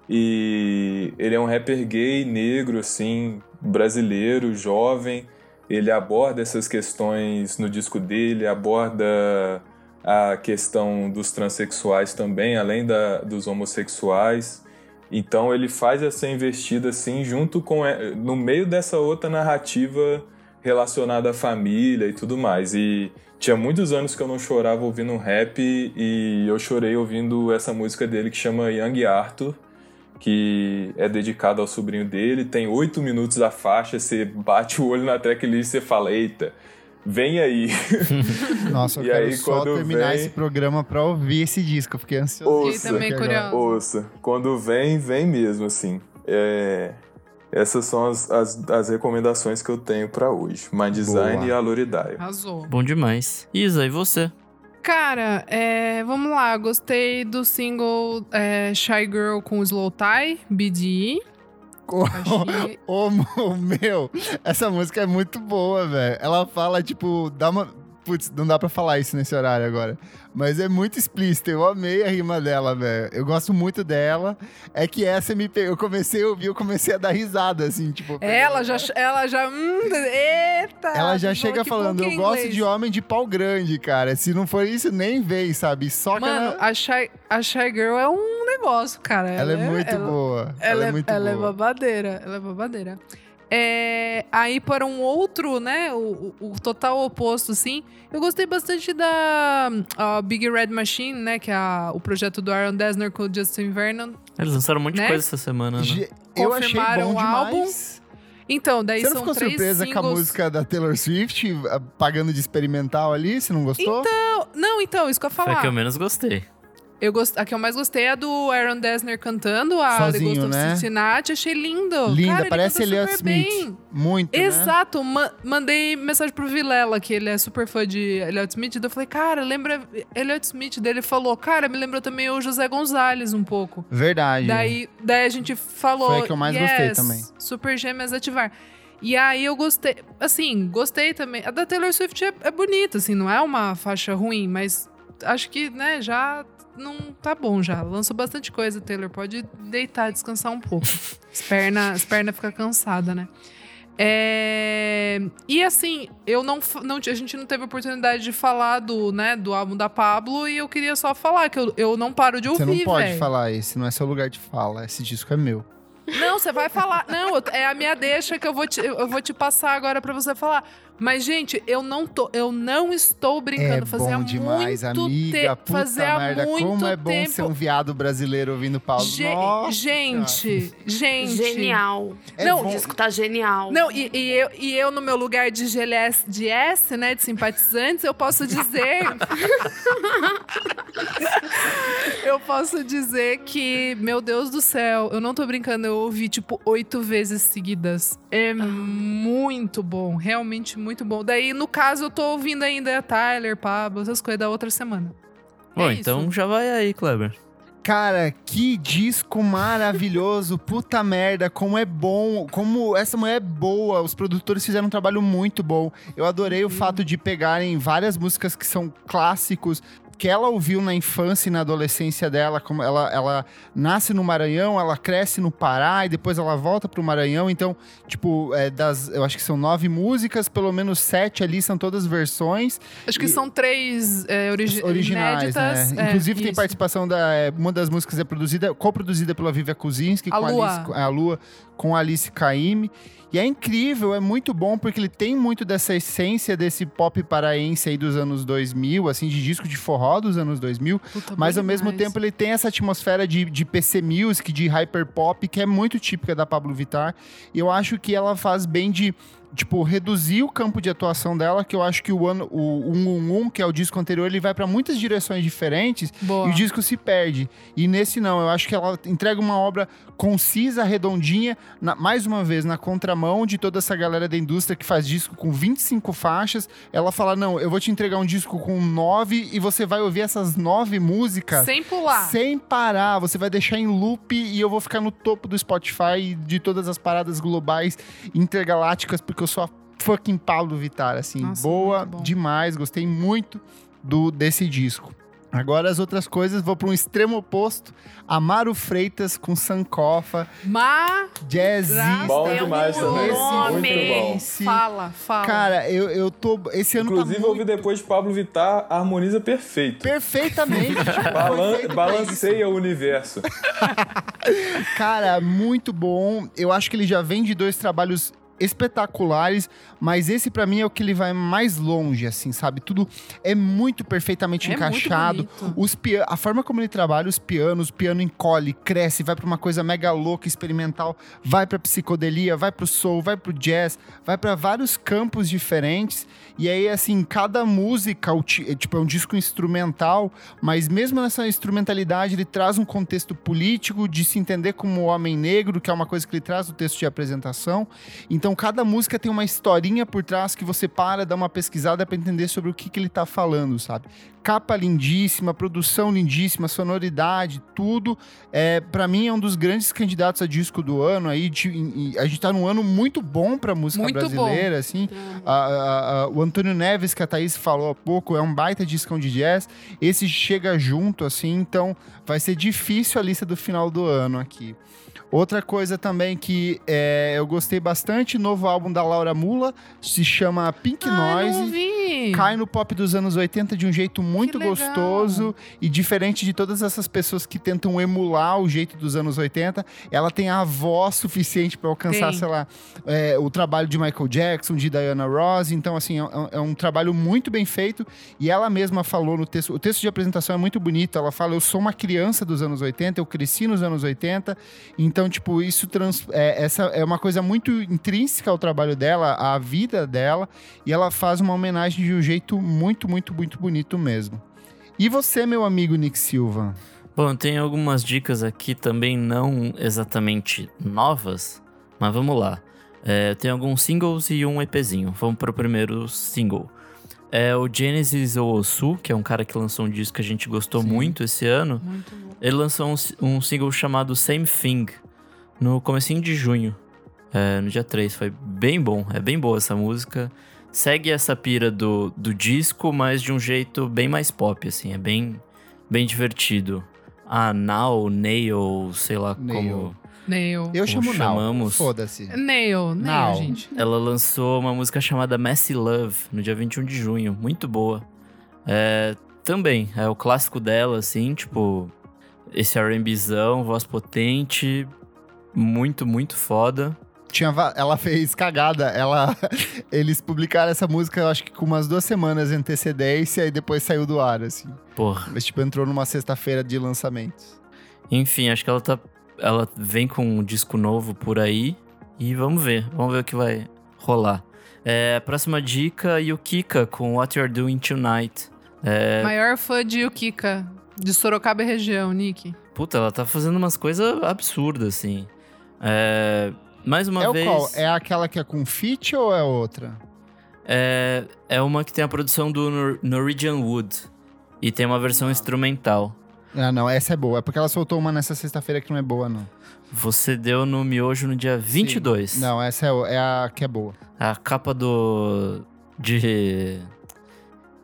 E ele é um rapper gay, negro, assim, brasileiro, jovem. Ele aborda essas questões no disco dele, aborda a questão dos transexuais também, além da, dos homossexuais. Então ele faz essa investida assim junto com é, no meio dessa outra narrativa relacionada à família e tudo mais. E tinha muitos anos que eu não chorava ouvindo um rap e eu chorei ouvindo essa música dele que chama Young Arthur, que é dedicada ao sobrinho dele. Tem oito minutos a faixa, você bate o olho na tracklist e você fala, eita, vem aí. Nossa, eu E quero aí, só terminar vem- esse programa pra ouvir esse disco. Eu fiquei ansioso. Ouça. E também curioso. Ouça, quando vem, vem mesmo, assim. É, Essas são as, as, as recomendações que eu tenho pra hoje. My Design Boa. e Aluridaio. Arrasou. Bom demais. Isa, e você? Cara, é, vamos lá. Gostei do single é, Shy Girl com Slow Tie, BDE. Ô, meu, essa música é muito boa, velho. Ela fala, tipo, dá uma. Putz, não dá pra falar isso nesse horário agora. Mas é muito explícito. Eu amei a rima dela, velho. Eu gosto muito dela. É que essa me pegou. Eu comecei a ouvir, eu comecei a dar risada, assim, tipo. Ela já. Ela já. Hum, eita! Ela já que chega bom, que falando, eu que é gosto inglês." de homem de pau grande, cara. Se não for isso, nem vem, sabe? Só que Mano, ela, a Shy, a Shy Girl é um negócio, cara. ela é muito ela- boa. Ela, é, muito ela é boa. babadeira. Ela é babadeira. É, aí, para um outro, né? O, o- o total oposto, assim. Eu gostei bastante da a Big Red Machine, né? Que é a- o projeto do Aaron Dessner com o Justin Vernon. Eles lançaram um monte Né? de coisa essa semana, né? Ge- Eu achei confirmaram bom o álbum. demais. Então, daí Você não são ficou três surpresa singles. com a música da Taylor Swift, pagando de experimental ali? Você não gostou? Não, não, então, isso que eu ia Foi falar. a que eu menos gostei. Eu gost... A que eu mais gostei é a do Aaron Dessner cantando, a Sozinho, The Ghost of né? Cincinnati. Achei lindo. Linda, Cara, ele parece canta Elliot super Smith. bem. Muito, né? Exato, ma- mandei mensagem pro Vilela, que ele é super fã de Elliot Smith. daí Eu falei, cara, lembra Elliot Smith? Daí ele falou, cara, me lembrou também o José Gonzalez um pouco. Verdade. Daí, daí a gente falou. Foi a que eu mais gostei "Yes, também." Super Gêmeas ativar. E aí eu gostei. Assim, gostei também. A da Taylor Swift é, é bonita, assim, não é uma faixa ruim, mas acho que, né, já não tá bom já. Lançou bastante coisa, Taylor. Pode deitar, descansar um pouco. As pernas as perna ficam cansadas, né? É... E assim, eu não, não. A gente não teve oportunidade de falar do, né, do álbum da Pablo e eu queria só falar que eu, eu não paro de Você ouvir, não pode véi. falar esse, não é seu lugar de fala. Esse disco é meu. Não, você vai falar. Não, é a minha deixa que eu vou te, eu vou te passar agora pra você falar. Mas, gente, eu não tô, eu não estou brincando. é fazia bom demais, muito amiga. tempo. Puta Fazia merda, muito como é bom tempo. ser um viado brasileiro ouvindo Paulo. Ge- Nossa, gente, gente. Genial. É Não, bom. O disco tá genial. Não, e, e eu, e eu, no meu lugar de GLS, de S, né, de simpatizantes, eu posso dizer. eu posso dizer que, meu Deus do céu, eu não tô brincando, eu ouvi tipo oito vezes seguidas. É muito bom, realmente muito bom. Daí, no caso, eu tô ouvindo ainda Tyler, Pablo, essas coisas da outra semana. Bom, É então isso. já vai aí, Kleber. Cara, que disco maravilhoso. Puta merda, como é bom. Como essa mulher é boa. Os produtores fizeram um trabalho muito bom. Eu adorei o fato de pegarem várias músicas que são clássicos. Que ela ouviu na infância e na adolescência dela, como ela, ela nasce no Maranhão, ela cresce no Pará e depois ela volta pro Maranhão. Então, tipo, é, das, eu acho que são nove músicas, pelo menos sete ali são todas versões. Acho que E- são três é, origi originais, inéditas. né? É, Inclusive tem participação da é, uma das músicas é produzida, coproduzida pela Vivian Kuzinski A com Lua. Alice, a Lua com Alice Caymmi. E é incrível, é muito bom porque ele tem muito dessa essência desse pop paraense aí dos anos 2000, assim, de disco de forró dos anos 2000, Puta, mas ao mesmo demais. tempo ele tem essa atmosfera de, de PC Music, de hyperpop, que é muito típica da Pablo Vittar. E eu acho que ela faz bem de, tipo, reduzir o campo de atuação dela, que eu acho que o ano, o 111, que é o disco anterior, ele vai para muitas direções diferentes Boa. e o disco se perde. E nesse não, eu acho que ela entrega uma obra concisa, redondinha, na- mais uma vez, na contramão de toda essa galera da indústria que faz disco com 25 faixas. Ela fala: não, eu vou te entregar um disco com nove e você vai ouvir essas nove músicas. Sem pular. Sem parar, você vai deixar em loop e eu vou ficar no topo do Spotify e de todas as paradas globais intergalácticas, porque eu sou a fucking Pablo Vittar, assim, Nossa, boa muito demais, gostei muito do desse disco. Agora as outras coisas, vou para um extremo oposto. Amaro Freitas com Sankofa, Mas jazzista. Bom demais também. nome. Muito bom. Esse- fala, fala. Cara, eu, eu tô. Esse ano Inclusive, tá eu ouvi muito depois de Pablo Vittar, harmoniza perfeito. perfeitamente. tipo, Balan balanceia o universo. Cara, muito bom. Eu acho que ele já vem de dois trabalhos espetaculares, mas esse pra mim é o que ele vai mais longe, assim, sabe? Tudo é muito perfeitamente É muito encaixado. bonito. Os a forma como ele trabalha os pianos, o piano encolhe, cresce, vai pra uma coisa mega louca, experimental, vai pra psicodelia, vai pro soul, vai pro jazz, vai pra vários campos diferentes. E aí, assim, cada música, tipo, é um disco instrumental, mas mesmo nessa instrumentalidade, ele traz um contexto político de se entender como homem negro, que é uma coisa que ele traz no texto de apresentação. Então, cada música tem uma historinha por trás que você para, dá uma pesquisada pra entender sobre o que, que ele tá falando, sabe? Capa lindíssima, produção lindíssima, sonoridade, tudo. É, para mim, é um dos grandes candidatos a disco do ano. Aí, de- e- e a gente tá num ano muito bom pra música Muito brasileira, assim. A- a- a- o Antônio Neves, que a Thaís falou há pouco, é um baita discão de jazz. Esse chega junto, assim, então vai ser difícil a lista do final do ano aqui. Outra coisa também que é, eu gostei bastante, novo álbum da Laura Mula, se chama Pink não Noise. Cai no pop dos anos 80 de um jeito muito gostoso e diferente de todas essas pessoas que tentam emular o jeito dos anos 80, ela tem a voz suficiente para alcançar, Tem. sei lá, é, o trabalho de Michael Jackson, de Diana Ross. Então, assim, é, é um trabalho muito bem feito. E ela mesma falou no texto, o texto de apresentação é muito bonito. Ela fala: Eu sou uma criança dos anos 80, eu cresci nos anos 80. Então, tipo, isso trans, é, essa é uma coisa muito intrínseca ao trabalho dela, à vida dela. E ela faz uma homenagem de um jeito muito, muito, muito bonito mesmo. E você, meu amigo Nick Silva? Bom, tem algumas dicas aqui também não exatamente novas, mas vamos lá. É, tem alguns singles e um EPzinho. Vamos pro primeiro single. É o Genesis Osu, que é um cara que lançou um disco que a gente gostou Sim. muito esse ano. Muito bom. Ele lançou um, um single chamado Same Thing no comecinho de junho, é, no dia 3. Foi bem bom, é bem boa essa música. Segue essa pira do, do disco, mas de um jeito bem mais pop, assim. É bem, bem divertido. A Now, Nail, sei lá Nail. como... Nail. Eu chamo chamamos? Foda-se. Nail, Nail, Now. gente. Ela lançou uma música chamada Messy Love no dia 21 de junho. Muito boa. É, também, é o clássico dela, assim, tipo... Esse R&Bzão, voz potente, muito, muito foda. Tinha ela fez cagada. Ela, eles publicaram essa música, eu acho que com umas duas semanas de antecedência e depois saiu do ar, assim. Porra. Mas, tipo, entrou numa sexta-feira de lançamentos. Enfim, acho que ela tá. Ela vem com um disco novo por aí. E vamos ver. Vamos ver o que vai rolar. É, próxima dica, Yukika com What You're Doing Tonight. É, Maior fã de Yukika, de Sorocaba e região, Nick. puta, ela tá fazendo umas coisas absurdas, assim. É, mais uma é vez. o qual? É aquela que é com feat ou é outra? É, é uma que tem a produção do Nor- Norwegian Wood. E tem uma versão instrumental. Ah, não, essa é boa. É porque ela soltou uma nessa sexta-feira que não é boa, não. Você deu no miojo no dia 22. Não, essa é, é a que é boa. A capa do. De.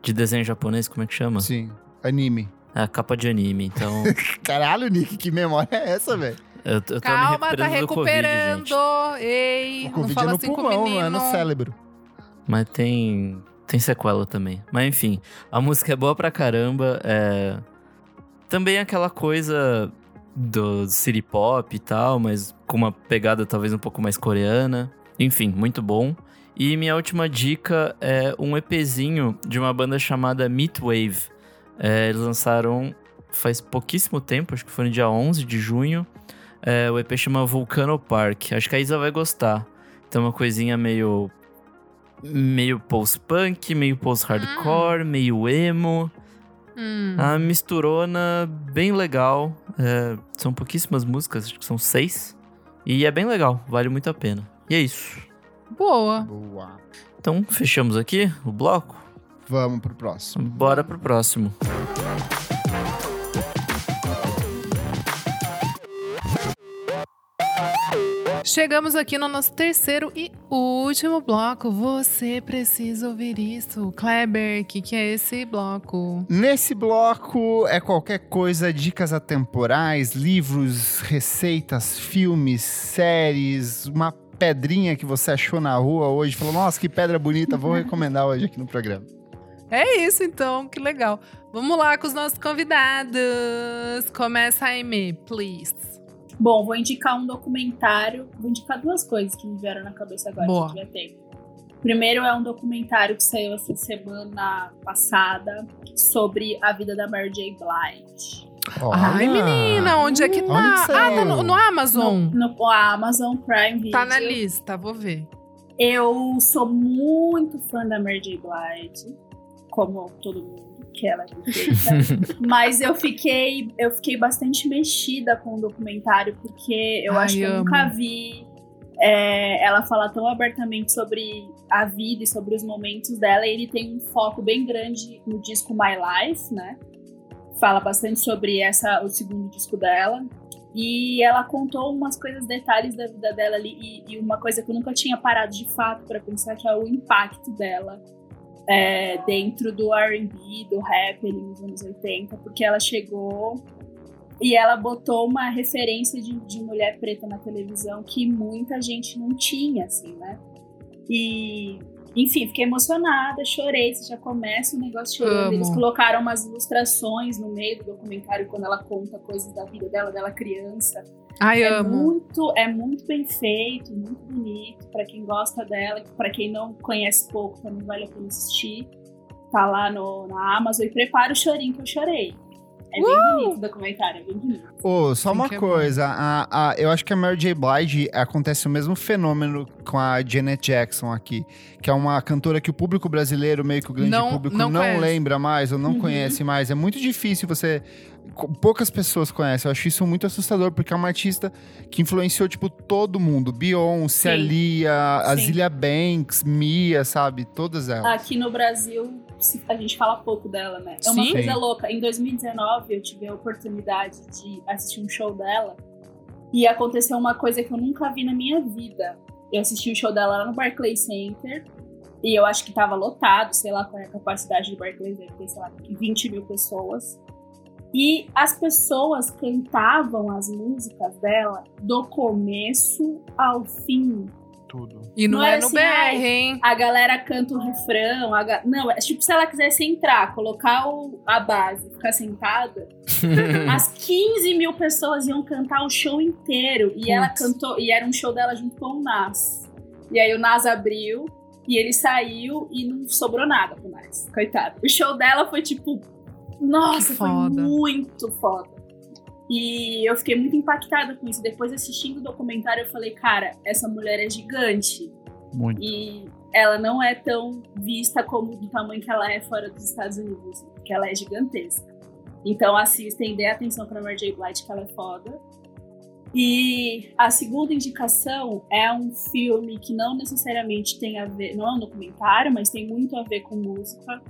De desenho japonês, como é que chama? Sim. Anime. É a capa de anime. Então. Caralho, Nick, que memória é essa, velho? eu, eu tô me Calma, tá recuperando do Covid. Ei, O não Covid é fala no assim com o pulmão, menino. não é no cérebro. Mas tem. Tem sequela também. Mas enfim, a música é boa pra caramba. É. Também aquela coisa do city pop e tal, mas com uma pegada talvez um pouco mais coreana. Enfim, muito bom. E minha última dica é um EPzinho de uma banda chamada Meatwave. É, eles lançaram faz pouquíssimo tempo, acho que foi no dia 11 de junho. É, o EP chama Volcano Park. Acho que a Isa vai gostar. Tem uma coisinha meio. meio post-punk, meio post-hardcore, meio emo. Hum. A misturona bem legal. É, são pouquíssimas músicas, acho que são seis. E é bem legal, vale muito a pena. E é isso. Boa. Boa. Então, fechamos aqui o bloco. Vamos pro próximo. Bora pro próximo. Chegamos aqui no nosso terceiro e último bloco. Você precisa ouvir isso. Kleber, o que, que é esse bloco? Nesse bloco é qualquer coisa, dicas atemporais, livros, receitas, filmes, séries, uma pedrinha que você achou na rua hoje, falou, nossa, que pedra bonita, vou recomendar hoje aqui no programa. É isso então, que legal. Vamos lá com os nossos convidados. Começa a Amy, please. Bom, vou indicar um documentário. Vou indicar duas coisas que me vieram na cabeça agora. Boa. que já tem. Primeiro é um documentário que saiu essa semana passada sobre a vida da Mary J. Blige. Ai, Olha. menina, onde é que Onde tá? que ah, tá no, no Amazon. No, no a Amazon Prime Video. Tá na lista, vou ver. Eu sou muito fã da Mary J. Blige, como todo mundo, que ela é perfeita. Mas eu fiquei, eu fiquei bastante mexida com o documentário, porque eu Ai, acho que eu amo. nunca vi é, ela falar tão abertamente sobre a vida e sobre os momentos dela. E ele tem um foco bem grande no disco My Life, né? Fala bastante sobre essa, o segundo disco dela. E ela contou umas coisas, detalhes da vida dela ali, e, e uma coisa que eu nunca tinha parado de fato para pensar, que é o impacto dela é, dentro do RB, do rap ali nos anos 80, porque ela chegou e ela botou uma referência de, de mulher preta na televisão que muita gente não tinha, assim, né? E enfim, fiquei emocionada, chorei. Você já começa o negócio chorando. Amo. Eles colocaram umas ilustrações no meio do documentário quando ela conta coisas da vida dela, dela criança. Ai, é amo. muito, é muito bem feito, muito bonito. Pra quem gosta dela, pra quem não conhece pouco, também vale a pena assistir. Tá lá no, na Amazon e prepara o chorinho que eu chorei. É bem bonito o documentário, é bem bonito. Ô, só uma é coisa, a, a- eu acho que a Mary J. Blige acontece o mesmo fenômeno com a Janet Jackson aqui, que é uma cantora que o público brasileiro, meio que o grande Não- público, não não, lembra mais ou não Uhum. conhece mais. É muito difícil você. Poucas pessoas conhecem. Eu acho isso muito assustador, porque é uma artista que influenciou, tipo, todo mundo. Beyoncé, Sim. Lia, a Sim. Zilia Banks, Mia, sabe? Todas elas. Aqui no Brasil, a gente fala pouco dela, né? É uma Sim. coisa louca. Em 2019, eu tive a oportunidade de assistir um show dela e aconteceu uma coisa que eu nunca vi na minha vida. Eu assisti o show dela lá no Barclays Center e eu acho que tava lotado, sei lá qual é a capacidade do Barclays, deve ter, sei lá, 20 mil pessoas. E as pessoas cantavam as músicas dela do começo ao fim. Tudo. E não, Não é era no assim, BR, ai, hein? A galera canta o refrão. a ga- Não, é tipo se ela quisesse entrar, colocar o- a base, ficar sentada, as 15 mil pessoas iam cantar o show inteiro. E ela cantou, e era um show dela junto com o Nas. E aí o Nas abriu e ele saiu e não sobrou nada pro Nas. Coitado. O show dela foi tipo. Nossa, Que foi foda. muito foda. E eu fiquei muito impactada com isso. Depois assistindo o documentário, eu falei, cara, essa mulher é gigante. Muito. E ela não é tão vista como do tamanho que ela é fora dos Estados Unidos, porque ela é gigantesca. Então assistem, dê atenção pra Mary J. Blige, que ela é foda. E a segunda indicação é um filme que não necessariamente tem a ver, não é um documentário, mas tem muito a ver com música,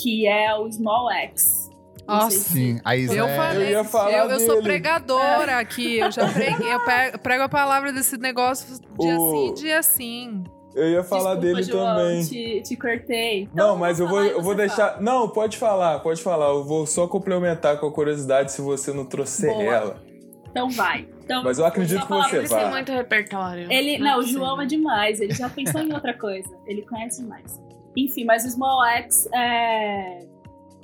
que é o Small X. Não Nossa. Sim, a Isa Eu é- falei, Eu ia falar eu, eu sou pregadora aqui, eu já preguei, eu prego a palavra desse negócio dia O- sim, dia sim. Eu ia falar Desculpa, dele João, também. Te, te cortei. Então, Não, mas eu vou, eu vou deixar. fala. Não, pode falar, pode falar. Eu vou só complementar com a curiosidade se você não trouxer Boa. ela. Então vai. Então, Mas eu acredito que você pra Ele tem vai. muito repertório. Ele, é não, o possível. João é demais, ele já pensou em outra coisa. Ele conhece demais. Enfim, mas o Small X é.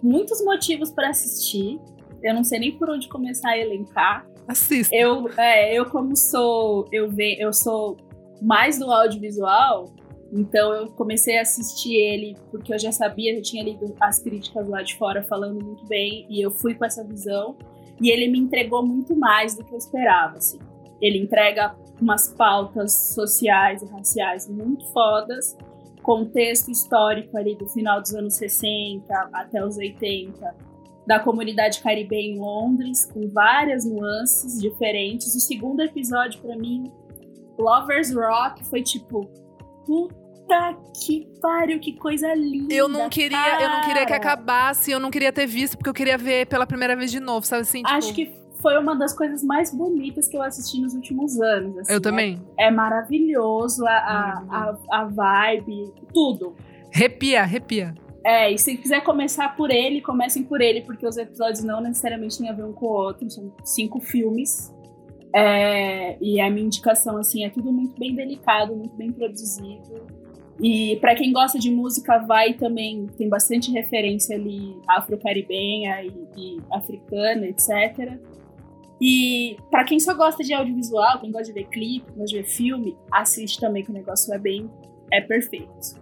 Muitos motivos pra assistir. Eu não sei nem por onde começar a elencar. Assista. Eu, é, eu como sou. Eu, ve, eu sou mais do audiovisual, então eu comecei a assistir ele porque eu já sabia, eu tinha lido as críticas lá de fora falando muito bem, e eu fui com essa visão. E ele me entregou muito mais do que eu esperava, assim. Ele entrega umas pautas sociais e raciais muito fodas, contexto histórico ali do final dos anos 60 até os 80, da comunidade caribenha em Londres, com várias nuances diferentes. O segundo episódio, pra mim, Lovers Rock, foi tipo, puta que pariu, que coisa linda. Eu não queria, eu não queria que cara. acabasse, eu não queria ter visto, porque eu queria ver pela primeira vez de novo, sabe assim? Tipo, Acho que foi uma das coisas mais bonitas que eu assisti nos últimos anos. assim. eu também. É, é maravilhoso a, a, a, a vibe, tudo. Arrepia, arrepia. É, e se quiser começar por ele, comecem por ele, porque os episódios não necessariamente têm a ver um com o outro. São cinco filmes. É, e a minha indicação, assim, é tudo muito bem delicado, muito bem produzido. E pra quem gosta de música, vai também, tem bastante referência ali afro-caribenha e, e africana, etc. E pra quem só gosta de audiovisual, quem gosta de ver clipe, quem gosta de ver filme, assiste também, que o negócio é bem, é perfeito.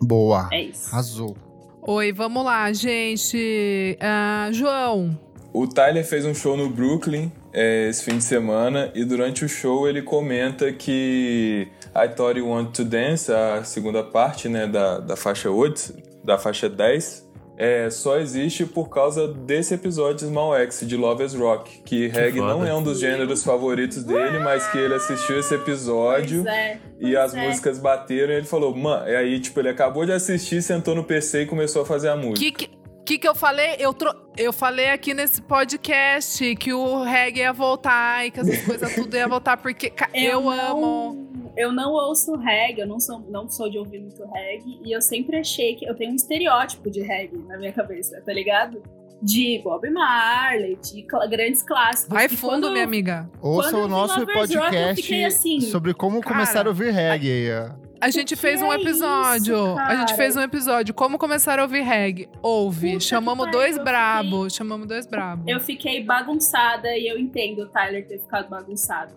Boa. É isso. Arrasou. Oi, vamos lá, gente. Ah, João, O Tyler fez um show no Brooklyn é, esse fim de semana e durante o show ele comenta que I Thought You Want to Dance, a segunda parte né, da, da faixa 8, da faixa 10, é, só existe por causa desse episódio de Small X, de Lovers Rock, que, reggae foda. não é um dos gêneros favoritos dele, mas que ele assistiu esse episódio Pois é, e as é. músicas bateram e ele falou, mano, e aí tipo, ele acabou de assistir, sentou no PC e começou a fazer a música. que, que que que eu falei? Eu, tro... eu falei aqui nesse podcast que o reggae ia voltar e que essas coisas tudo ia voltar, porque eu, não- amo. Eu não ouço reggae, eu não sou, não sou de ouvir muito reggae, e eu sempre achei que eu tenho um estereótipo de reggae na minha cabeça, tá ligado? De Bob Marley, de cla- grandes clássicos. Vai fundo, quando- minha amiga. Ouça o nosso Rock, podcast fiquei assim, sobre como cara, começar a ouvir reggae. ó. A gente fez um é episódio. isso, a gente fez um episódio. Como começar a ouvir reggae? Ouve. Puta Chamamos dois pariu, eu brabo. Chamamos dois brabo. Eu fiquei bagunçada e eu entendo o Tyler ter ficado bagunçado.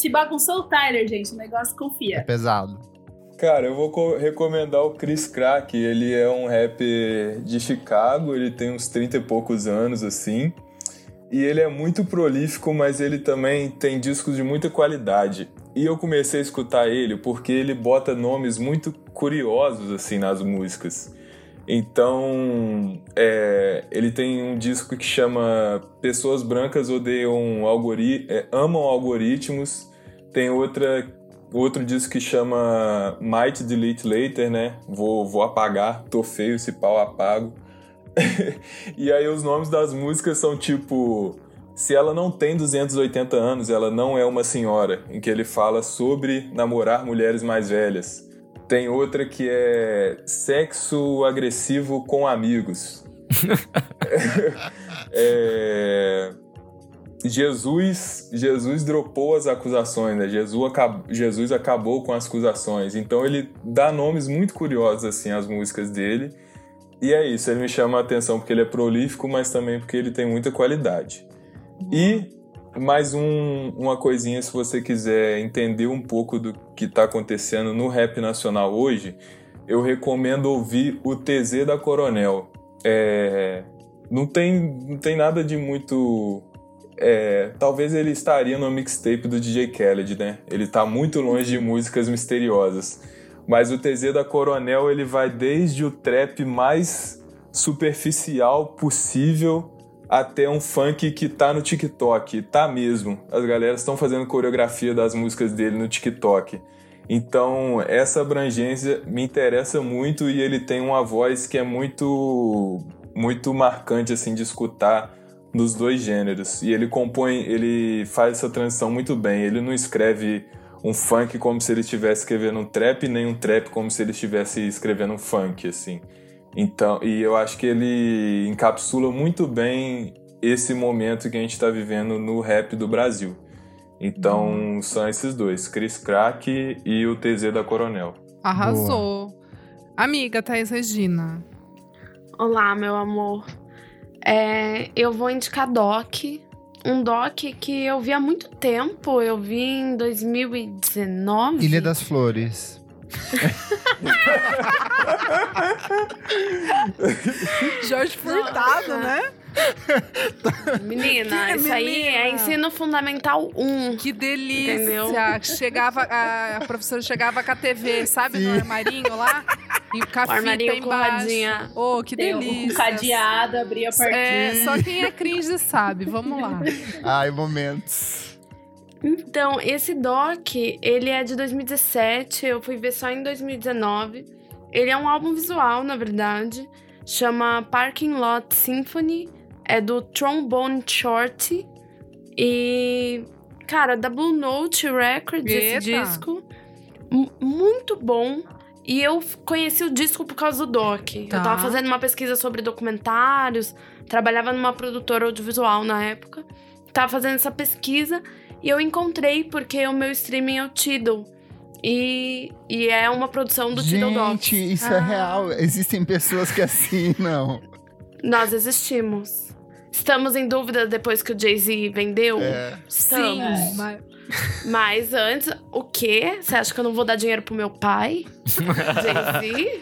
Se bagunçou o Tyler, gente, o negócio É confia. pesado. Cara, eu vou co- recomendar o Chris Crack. Ele é um rapper de Chicago, ele tem uns 30 e poucos anos, assim. E ele é muito prolífico, mas ele também tem discos de muita qualidade. E eu comecei a escutar ele porque ele bota nomes muito curiosos, assim, nas músicas. Então, é, ele tem um disco que chama Pessoas Brancas Odeiam Algori é, Amam Algoritmos. Tem outra outro disco que chama Might Delete Later, né? Vou, vou apagar, tô feio, esse pau apago. e aí os nomes das músicas são tipo... Se ela não tem 280 anos, ela não é uma senhora, em que ele fala sobre namorar mulheres mais velhas. Tem outra que é sexo agressivo com amigos. é... Jesus, Jesus dropou as acusações, né? Jesus, acab- Jesus acabou com as acusações. Então ele dá nomes muito curiosos assim às músicas dele. E é isso, ele me chama a atenção porque ele é prolífico, mas também porque ele tem muita qualidade. E mais um- uma coisinha, se você quiser entender um pouco do que está acontecendo no rap nacional hoje, eu recomendo ouvir o TZ da Coronel. É, não, tem, não tem nada de muito. É, talvez ele estaria no mixtape do DJ Khaled, né? Ele tá muito longe de músicas misteriosas. Mas o TZ da Coronel ele vai desde o trap mais superficial possível até um funk que tá no TikTok, tá mesmo. As galeras estão fazendo coreografia das músicas dele no TikTok. Então, essa abrangência me interessa muito e ele tem uma voz que é muito muito marcante assim de escutar nos dois gêneros. E ele compõe, ele faz essa transição muito bem. Ele não escreve um funk como se ele estivesse escrevendo um trap, nem um trap como se ele estivesse escrevendo um funk, assim. Então, e eu acho que ele encapsula muito bem esse momento que a gente está vivendo no rap do Brasil. Então, são esses dois, Chris Crack e o TZ da Coronel. Arrasou. Amiga, Thaís Regina. Olá, meu amor. É, eu vou indicar Doc. Um Doc que eu vi há muito tempo. Eu vi em 2019. Ilha das Flores. Jorge Furtado, né? Menina, Que isso aí é menina? ensino fundamental 1. Que delícia. Entendeu? Chegava, a, a professora chegava com a TV, sabe, no Sim. armarinho lá? E com a O armarinho com rodinha. Oh, que Deu delícia. com cadeado, abria a portinha. É, só quem é cringe sabe. Vamos lá. Ai, momentos. Então, esse doc, ele é de 2017, eu fui ver só em 2019. Ele é um álbum visual, na verdade. Chama Parking Lot Symphony. É do Trombone Shorty. E, cara, da Blue Note Records, esse Eita. disco. M- muito bom. E eu conheci o disco por causa do doc. Tá. Eu tava fazendo uma pesquisa sobre documentários, trabalhava numa produtora audiovisual na época. Tava fazendo essa pesquisa e eu encontrei porque o meu streaming é o Tidal. E, e é uma produção do Tidal Docs. Gente, isso é Ah. real. Existem pessoas que assinam. Nós existimos. Estamos em dúvida depois que o Jay-Z vendeu? É. Estamos. Sim, mas- Mas antes, o quê? Você acha que eu não vou dar dinheiro pro meu pai? Jay-Z?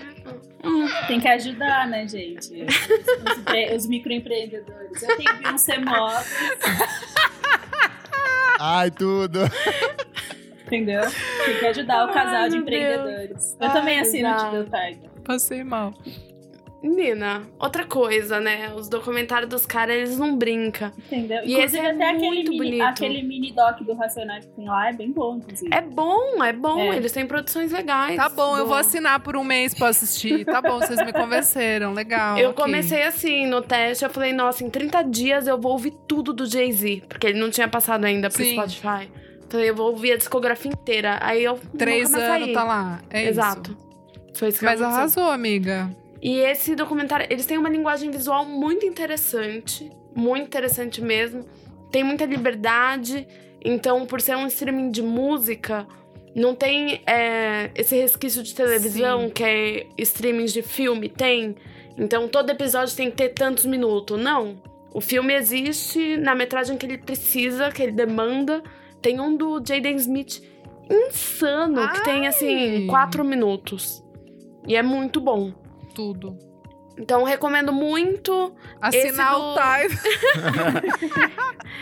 Tem que ajudar, né, gente? Os, os microempreendedores. Eu tenho Beyoncé Móveis, Ai, tudo. entendeu? Tem que ajudar o casal Ai, de empreendedores. Eu Ai, também assino o Tiger. Passei mal. Menina, outra coisa, né? Os documentários dos caras, eles não brincam. Entendeu? E inclusive, esse é até aquele muito mini, bonito. aquele mini doc do Racionais que tem lá é bem bom, inclusive. É bom, é bom. É. Eles têm produções legais. Tá bom, eu Do- vou assinar por um mês pra assistir. Tá bom, vocês me convenceram. Legal. Eu ok. comecei assim, no teste, eu falei, nossa, em 30 dias eu vou ouvir tudo do Jay-Z, porque ele não tinha passado ainda pro Sim. Spotify. Falei, eu vou ouvir a discografia inteira. Aí eu. Três anos saí. tá lá. É Exato. Foi isso que Mas arrasou, amiga. E esse documentário, eles têm uma linguagem visual muito interessante, muito interessante mesmo. Tem muita liberdade, então por ser um streaming de música, Não tem é, esse resquício de televisão Sim. que é streaming de filme, tem. Então todo episódio tem que ter tantos minutos. Não. O filme existe na metragem que ele precisa, que ele demanda. Tem um do Jaden Smith insano, que tem Ai. assim, quatro minutos. E é muito bom. Tudo. Então recomendo muito. Assinar do- o Time.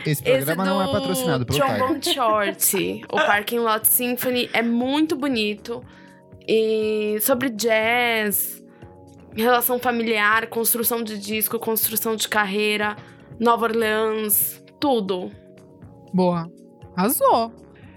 Esse Esse programa não é do patrocinado pelo Tiger. Trombone Short, o Parking Lot Symphony, é muito bonito. E sobre jazz, relação familiar, construção de disco, construção de carreira, Nova Orleans, tudo. Boa. Arrasou.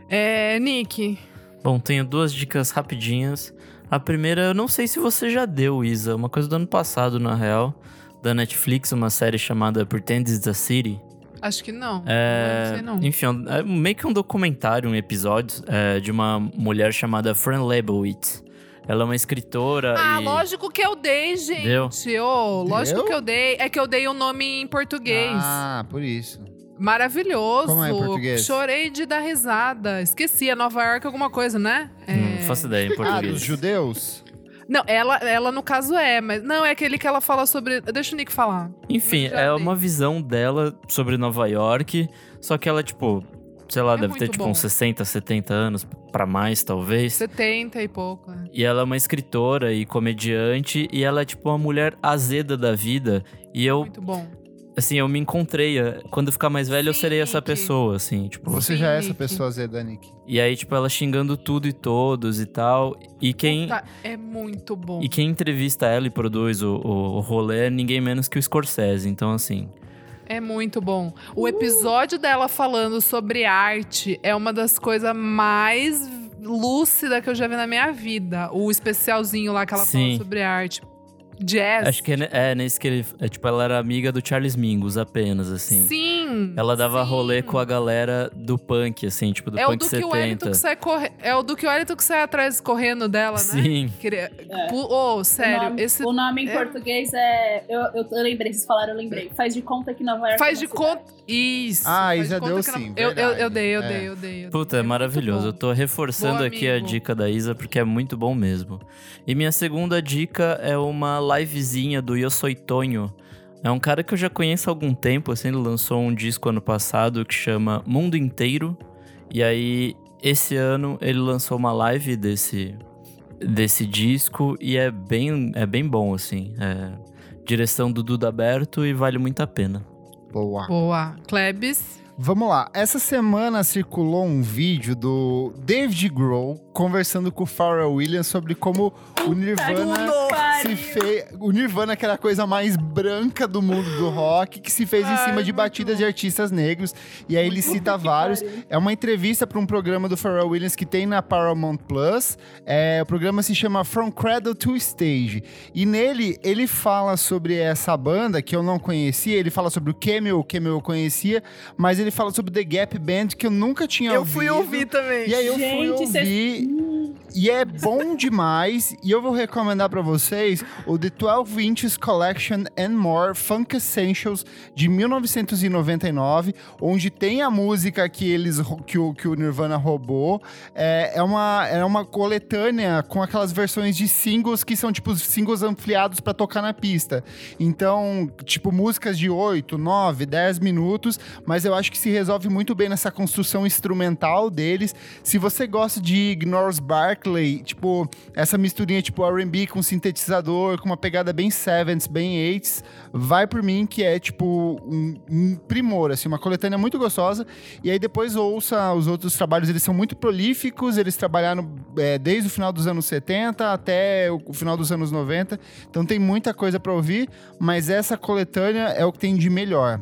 É, Nick. Bom, tenho duas dicas rapidinhas. A primeira, eu não sei se você já deu, Isa, uma coisa do ano passado, na real, da Netflix, uma série chamada Pretend It's a City. Acho que não. É, Não sei não. Enfim, é meio que um documentário, um episódio é, de uma mulher chamada Fran Lebowitz. Ela é uma escritora Ah, e... lógico que eu dei, gente. Deu? Ô, lógico Deu? que eu dei. É que eu dei o nome em português. Ah, por isso. Maravilhoso. Como é em português? Chorei de dar risada. Esqueci, é Nova York alguma coisa, né? É... Não faço ideia em Ah, português. dos judeus? Não, ela, ela no caso é, mas não, é aquele que ela fala sobre. Deixa o Nick falar. Enfim, é uma visão dela sobre Nova York, só que ela, tipo, sei lá, É deve ter tipo bom. uns 60, 70 anos pra mais, talvez. 70 e pouco. né? E ela é uma escritora e comediante, e ela é tipo uma mulher azeda da vida. E eu, Muito bom. Assim, eu me encontrei. eh, Quando eu ficar mais velho, eu Sim, serei essa Nick. pessoa, assim, tipo. Você Sim, já é essa Nick. pessoa Zeda, Nick. E aí, tipo, ela xingando tudo e todos e tal. E quem. Puta, é muito bom. E quem entrevista ela e produz o, o, o rolê é ninguém menos que o Scorsese. Então, assim. É muito bom. O episódio dela falando sobre arte é uma das coisas mais lúcidas que eu já vi na minha vida. O especialzinho lá que ela Sim. fala sobre arte. Jazz. Acho que é, é nesse que ele. É, tipo, ela era amiga do Charles Mingus apenas, assim. Sim. Ela dava sim. rolê com a galera do punk, assim, tipo, do É o punk do que o Wellington 70. que sai corre... É o do que o Wellington que sai atrás correndo dela, né? Sim. Queria... É. Ô, sério, o nome, esse o nome em é- português é. Eu, eu, eu lembrei, vocês falaram, eu lembrei. Faz de conta que Nova York. faz é de uma cidade. conta. Isso. Ah, faz de Isa conta deu sim, Eu, eu, eu verdade. dei, eu É. dei, eu dei. eu Puta, dei. é maravilhoso. Eu tô reforçando Boa, aqui a dica da Isa, porque é muito bom mesmo. E minha segunda dica é uma livezinha do Yo Soy Tonho. É um cara que eu já conheço há algum tempo, assim, ele lançou um disco ano passado que chama Mundo Inteiro. E aí, esse ano, ele lançou uma live desse, desse disco e é bem, é bem bom, assim. É direção do Duda Aberto e vale muito a pena. Boa. Boa. Klebs. Vamos lá. Essa semana circulou um vídeo do David Grohl conversando com o Pharrell Williams sobre como o Nirvana se fez. O Nirvana, que era a coisa mais branca do mundo do rock, que se fez em Ai, cima de batidas de artistas negros. E aí ele cita vários. pariu. É uma entrevista para um programa do Pharrell Williams que tem na Paramount Plus. É, o programa se chama From Cradle to Stage. E nele ele fala sobre essa banda que eu não conhecia. Ele fala sobre o Camel, o Camel eu conhecia. Mas ele fala sobre The Gap Band que eu nunca tinha Eu ouvido. fui ouvir também. E aí eu fui Gente, cês- ouvir. E é bom demais. E eu vou recomendar pra vocês o The 12 Inches Collection and More Funk Essentials de 1999, onde tem a música que eles que o, que o Nirvana roubou. É, é, uma, é uma coletânea com aquelas versões de singles que são tipo singles ampliados pra tocar na pista. Então, tipo, músicas de 8, 9, 10 minutos, mas eu acho que se resolve muito bem nessa construção instrumental deles. Se você gosta de Ignores Barclay, tipo, essa misturinha tipo R&B com sintetizador, com uma pegada bem 70s, bem 80s, vai por mim que é tipo um, um primor, assim, uma coletânea muito gostosa. E aí depois ouça os outros trabalhos, eles são muito prolíficos, eles trabalharam é, desde o final dos anos 70 até o, final dos anos 90. Então tem muita coisa pra ouvir, mas essa coletânea é o que tem de melhor.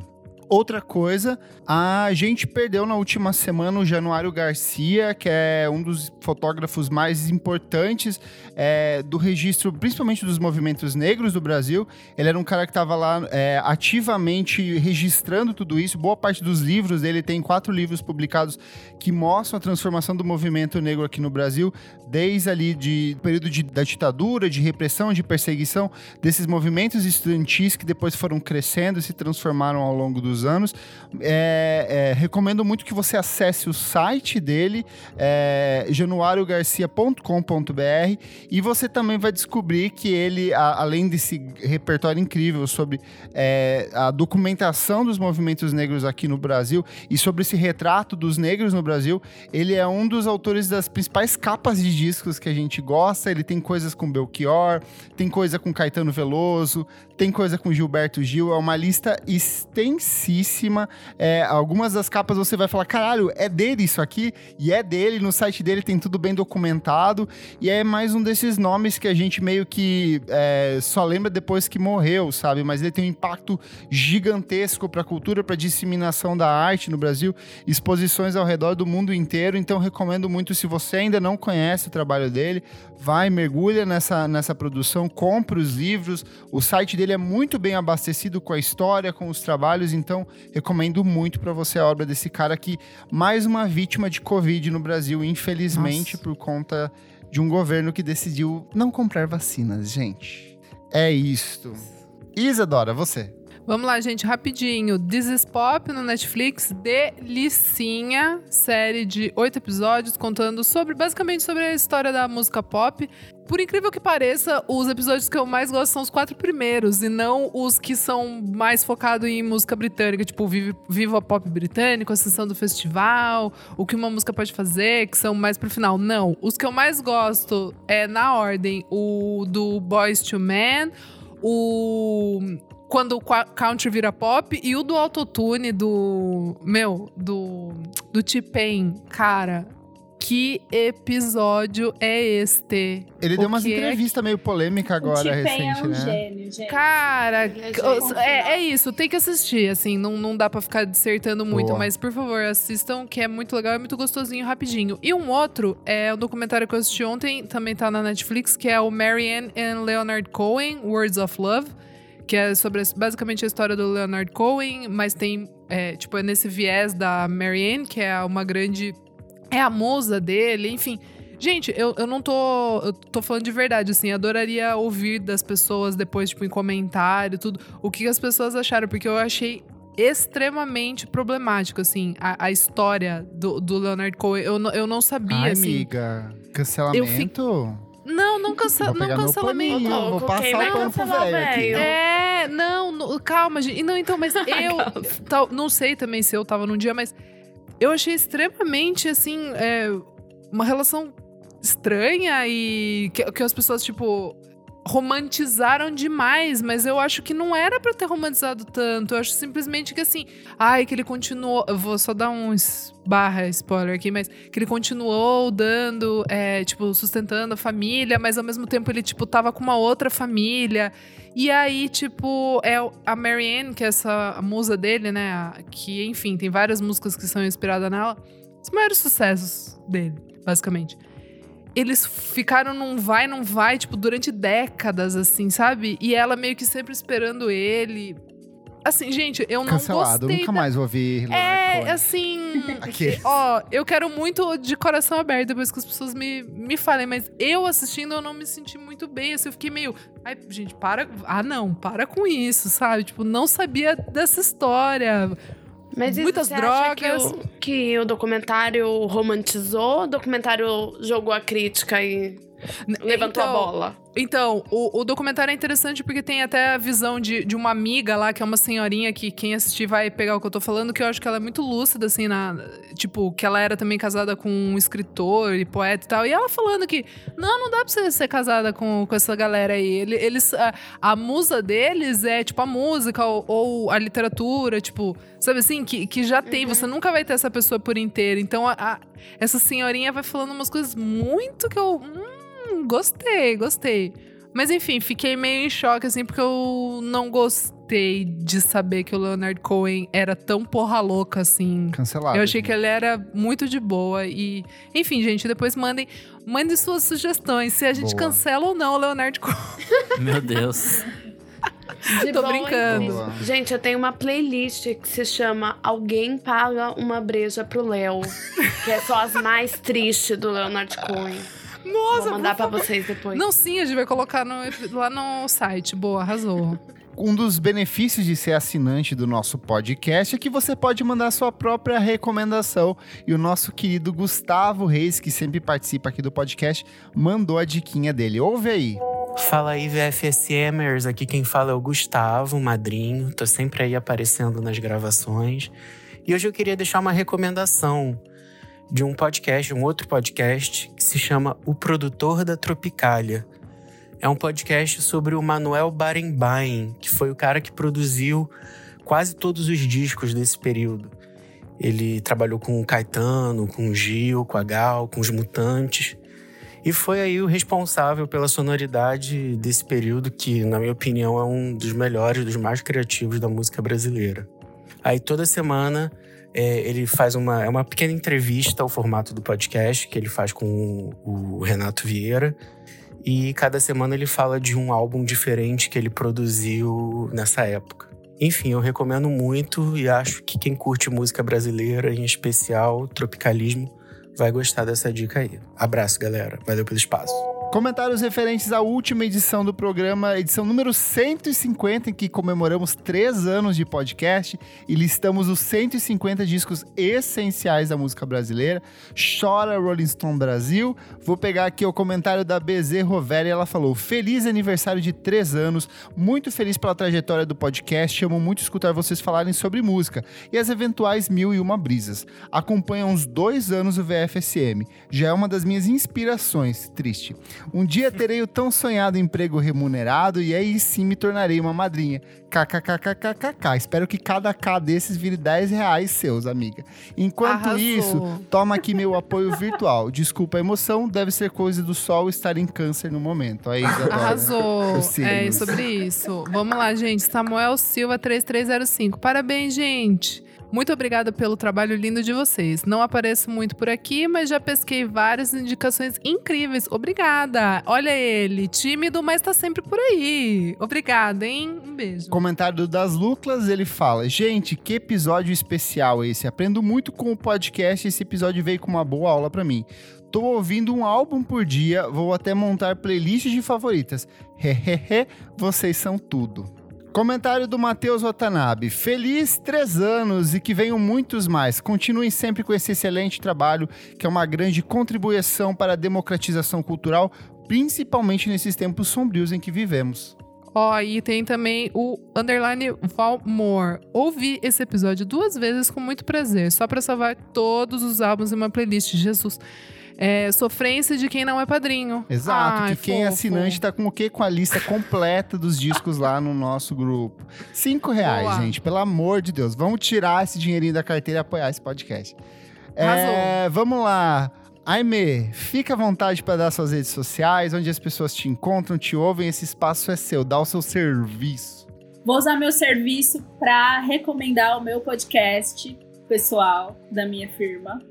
Outra coisa, a gente perdeu na última semana o Januário Garcia, que é um dos fotógrafos mais importantes é, do registro, principalmente dos movimentos negros do Brasil. Ele era um cara que estava lá é, ativamente registrando tudo isso. Boa parte dos livros dele tem quatro livros publicados que mostram a transformação do movimento negro aqui no Brasil, desde ali de período de, da ditadura, de repressão, de perseguição desses movimentos estudantis que depois foram crescendo e se transformaram ao longo dos anos. É, é, recomendo muito que você acesse o site dele, é, januariogarcia.com.br, e você também vai descobrir que ele, a, além desse repertório incrível sobre é, a documentação dos movimentos negros aqui no Brasil e sobre esse retrato dos negros no Brasil, ele é um dos autores das principais capas de discos que a gente gosta. Ele tem coisas com Belchior, tem coisa com Caetano Veloso, tem coisa com Gilberto Gil. É uma lista extensíssima. É, algumas das capas você vai falar, caralho, é dele isso aqui? E é dele, no site dele tem tudo bem documentado. E é mais um desses nomes que a gente meio que é, só lembra depois que morreu, sabe? Mas ele tem um impacto gigantesco para a cultura, para disseminação da arte no Brasil, exposições ao redor do mundo inteiro. Então recomendo muito se você ainda não conhece o trabalho dele, vai mergulha nessa, nessa produção, compra os livros. O site dele é muito bem abastecido com a história, com os trabalhos. Então recomendo muito para você a obra desse cara aqui, mais uma vítima de Covid no Brasil, infelizmente Nossa. por conta de um governo que decidiu não comprar vacinas, gente. É isto. Isadora, você. Vamos lá, gente, rapidinho. This is Pop no Netflix, delicinha, série de oito episódios contando sobre, basicamente, sobre a história da música pop. Por incrível que pareça, os episódios que eu mais gosto são os quatro primeiros e não os que são mais focados em música britânica, tipo Viva Pop Britânico, a sessão do festival, o que uma música pode fazer, que são mais pro final. Não, os que eu mais gosto é na ordem o do Boys to Men, o quando o country vira pop e o do autotune do meu do do T-Pain, cara, que episódio é este? Ele o deu umas entrevistas é... meio polêmica agora, recente, é um né? Gênio, gente. Cara, é, é, é, isso, tem que assistir, assim, não, não dá pra ficar dissertando muito, Boa. mas por favor, assistam, que é muito legal, é muito gostosinho, rapidinho. E um outro, é um documentário que eu assisti ontem, também tá na Netflix, que é o Marianne and Leonard Cohen, Words of Love que é sobre basicamente a história do Leonard Cohen, mas tem, é, tipo, é nesse viés da Marianne, que é uma grande. É a musa dele, enfim. Gente, eu, eu não tô. Eu tô falando de verdade, assim. Adoraria ouvir das pessoas depois, tipo, em comentário, tudo. O que as pessoas acharam, porque eu achei extremamente problemático, assim, a, a história do, do Leonard Cohen. Eu, eu não sabia, Ai, assim. amiga, cancelamento? Eu fico... Não, não, cancela, não cancelamento. Paninho, vou passar o pano pro velho É, não, não, calma, gente. Não, então, mas eu tal, não sei também se eu tava num dia, mas eu achei extremamente, assim, é, uma relação estranha e que, que as pessoas, tipo, romantizaram demais, mas eu acho que não era para ter romantizado tanto. Eu acho simplesmente que assim, ai, que ele continuou. Eu vou só dar um barra spoiler aqui, mas que ele continuou dando, é, tipo, sustentando a família, mas ao mesmo tempo ele, tipo, tava com uma outra família. E aí, tipo, é a Marianne, que é essa musa dele, né? Que, enfim, tem várias músicas que são inspiradas nela. Os maiores sucessos dele, basicamente eles ficaram num vai, não vai, tipo, durante décadas, assim, sabe? E ela meio que sempre esperando ele. Assim, gente, eu não Cancelado, gostei. nunca da... mais vou ouvir. É, assim. Aqui. Ó, eu quero muito de coração aberto depois que as pessoas me, me falem, mas eu assistindo eu não me senti muito bem. Assim, eu fiquei meio. Ai, gente, para. Ah, não, para com isso, sabe? Tipo, não sabia dessa história. Mas muitas drogas. Que o, que o documentário romantizou, o documentário jogou a crítica e levantou então, a bola? Então, o, o, documentário é interessante porque tem até a visão de, de uma amiga lá, que é uma senhorinha que quem assistir vai pegar o que eu tô falando, que eu acho que ela é muito lúcida, assim, na. Tipo, que ela era também casada com um escritor e poeta e tal. E ela falando que, não, não dá pra você ser casada com, com essa galera aí. Eles, a, a musa deles é, tipo, a música ou, ou, a literatura, tipo, sabe assim, que, que já tem. Uhum. Você nunca vai ter essa pessoa por inteiro. Então, a, a, essa senhorinha vai falando umas coisas muito que eu. Hum, gostei, gostei. Mas enfim, fiquei meio em choque, assim, porque eu não gostei de saber que o Leonard Cohen era tão porra louca, assim. Cancelado. Eu achei que ele era muito de boa. E, enfim, gente, depois mandem, mandem suas sugestões. Se a gente boa. cancela ou não o Leonard Cohen. Meu Deus. De Tô brincando. Gente, eu tenho uma playlist que se chama Alguém Paga uma Breja pro Léo. que é só as mais tristes do Leonard Cohen. Nossa, Vou mandar pra vocês depois. Não, sim, a gente vai colocar no, lá no site. Boa, arrasou. Um dos benefícios de ser assinante do nosso podcast é que você pode mandar sua própria recomendação. E o nosso querido Gustavo Reis, que sempre participa aqui do podcast, mandou a diquinha dele. Ouve aí. Fala aí, VFSMers. Aqui quem fala é o Gustavo, madrinho. Tô sempre aí aparecendo nas gravações. E hoje eu queria deixar uma recomendação de um podcast, um outro podcast, que se chama O Produtor da Tropicália. É um podcast sobre o Manuel Barenbaim, que foi o cara que produziu quase todos os discos desse período. Ele trabalhou com o Caetano, com o Gil, com a Gal, com os Mutantes. E foi aí o responsável pela sonoridade desse período, que, na minha opinião, é um dos melhores, dos mais criativos da música brasileira. Aí toda semana é, ele faz uma, é uma pequena entrevista ao formato do podcast que ele faz com o, o Renato Vieira. E cada semana ele fala de um álbum diferente que ele produziu nessa época. Enfim, eu recomendo muito e acho que quem curte música brasileira, em especial tropicalismo, vai gostar dessa dica aí. Abraço, galera. Valeu pelo espaço. Comentários referentes à última edição do programa, edição número 150, em que comemoramos três anos de podcast e listamos os 150 discos essenciais da música brasileira. Chora Rolling Stone Brasil. Vou pegar aqui o comentário da BZ Rovera e ela falou: Feliz aniversário de três anos, muito feliz pela trajetória do podcast. Amo muito escutar vocês falarem sobre música e as eventuais mil e uma brisas. Acompanha uns dois anos o VFSM, já é uma das minhas inspirações. Triste. Um dia terei o tão sonhado emprego remunerado e aí sim me tornarei uma madrinha. KKKKKK. Espero que cada K desses vire 10 reais seus, amiga. Enquanto Arrasou. isso, toma aqui meu apoio virtual. Desculpa a emoção, deve ser coisa do sol estar em câncer no momento. Aí, Isadora. Arrasou. É sobre isso. Vamos lá, gente. Samuel Silva 3305. Parabéns, gente. Muito obrigada pelo trabalho lindo de vocês. Não apareço muito por aqui, mas já pesquei várias indicações incríveis. Obrigada. Olha ele, tímido, mas tá sempre por aí. Obrigada, hein? Um beijo. Comentário Das Luclas, ele fala: Gente, que episódio especial esse. Aprendo muito com o podcast esse episódio veio com uma boa aula pra mim. Tô ouvindo um álbum por dia, vou até montar playlists de favoritas. Hehehe, vocês são tudo. Comentário do Matheus Watanabe. Feliz três anos e que venham muitos mais. Continuem sempre com esse excelente trabalho, que é uma grande contribuição para a democratização cultural, principalmente nesses tempos sombrios em que vivemos. Ó, e tem também o underline Valmore. Ouvi esse episódio duas vezes com muito prazer, só pra salvar todos os álbuns em uma playlist. Jesus. É, sofrência de quem não é padrinho. Exato, Ai, que quem é assinante tá com o quê? Com a lista completa dos discos lá no nosso grupo. Cinco reais, Boa. gente, pelo amor de Deus. Vamos tirar esse dinheirinho da carteira e apoiar esse podcast. É, vamos lá. Aime, fica à vontade para dar suas redes sociais, onde as pessoas te encontram, te ouvem. Esse espaço é seu, dá o seu serviço. Vou usar meu serviço para recomendar o meu podcast pessoal da minha firma,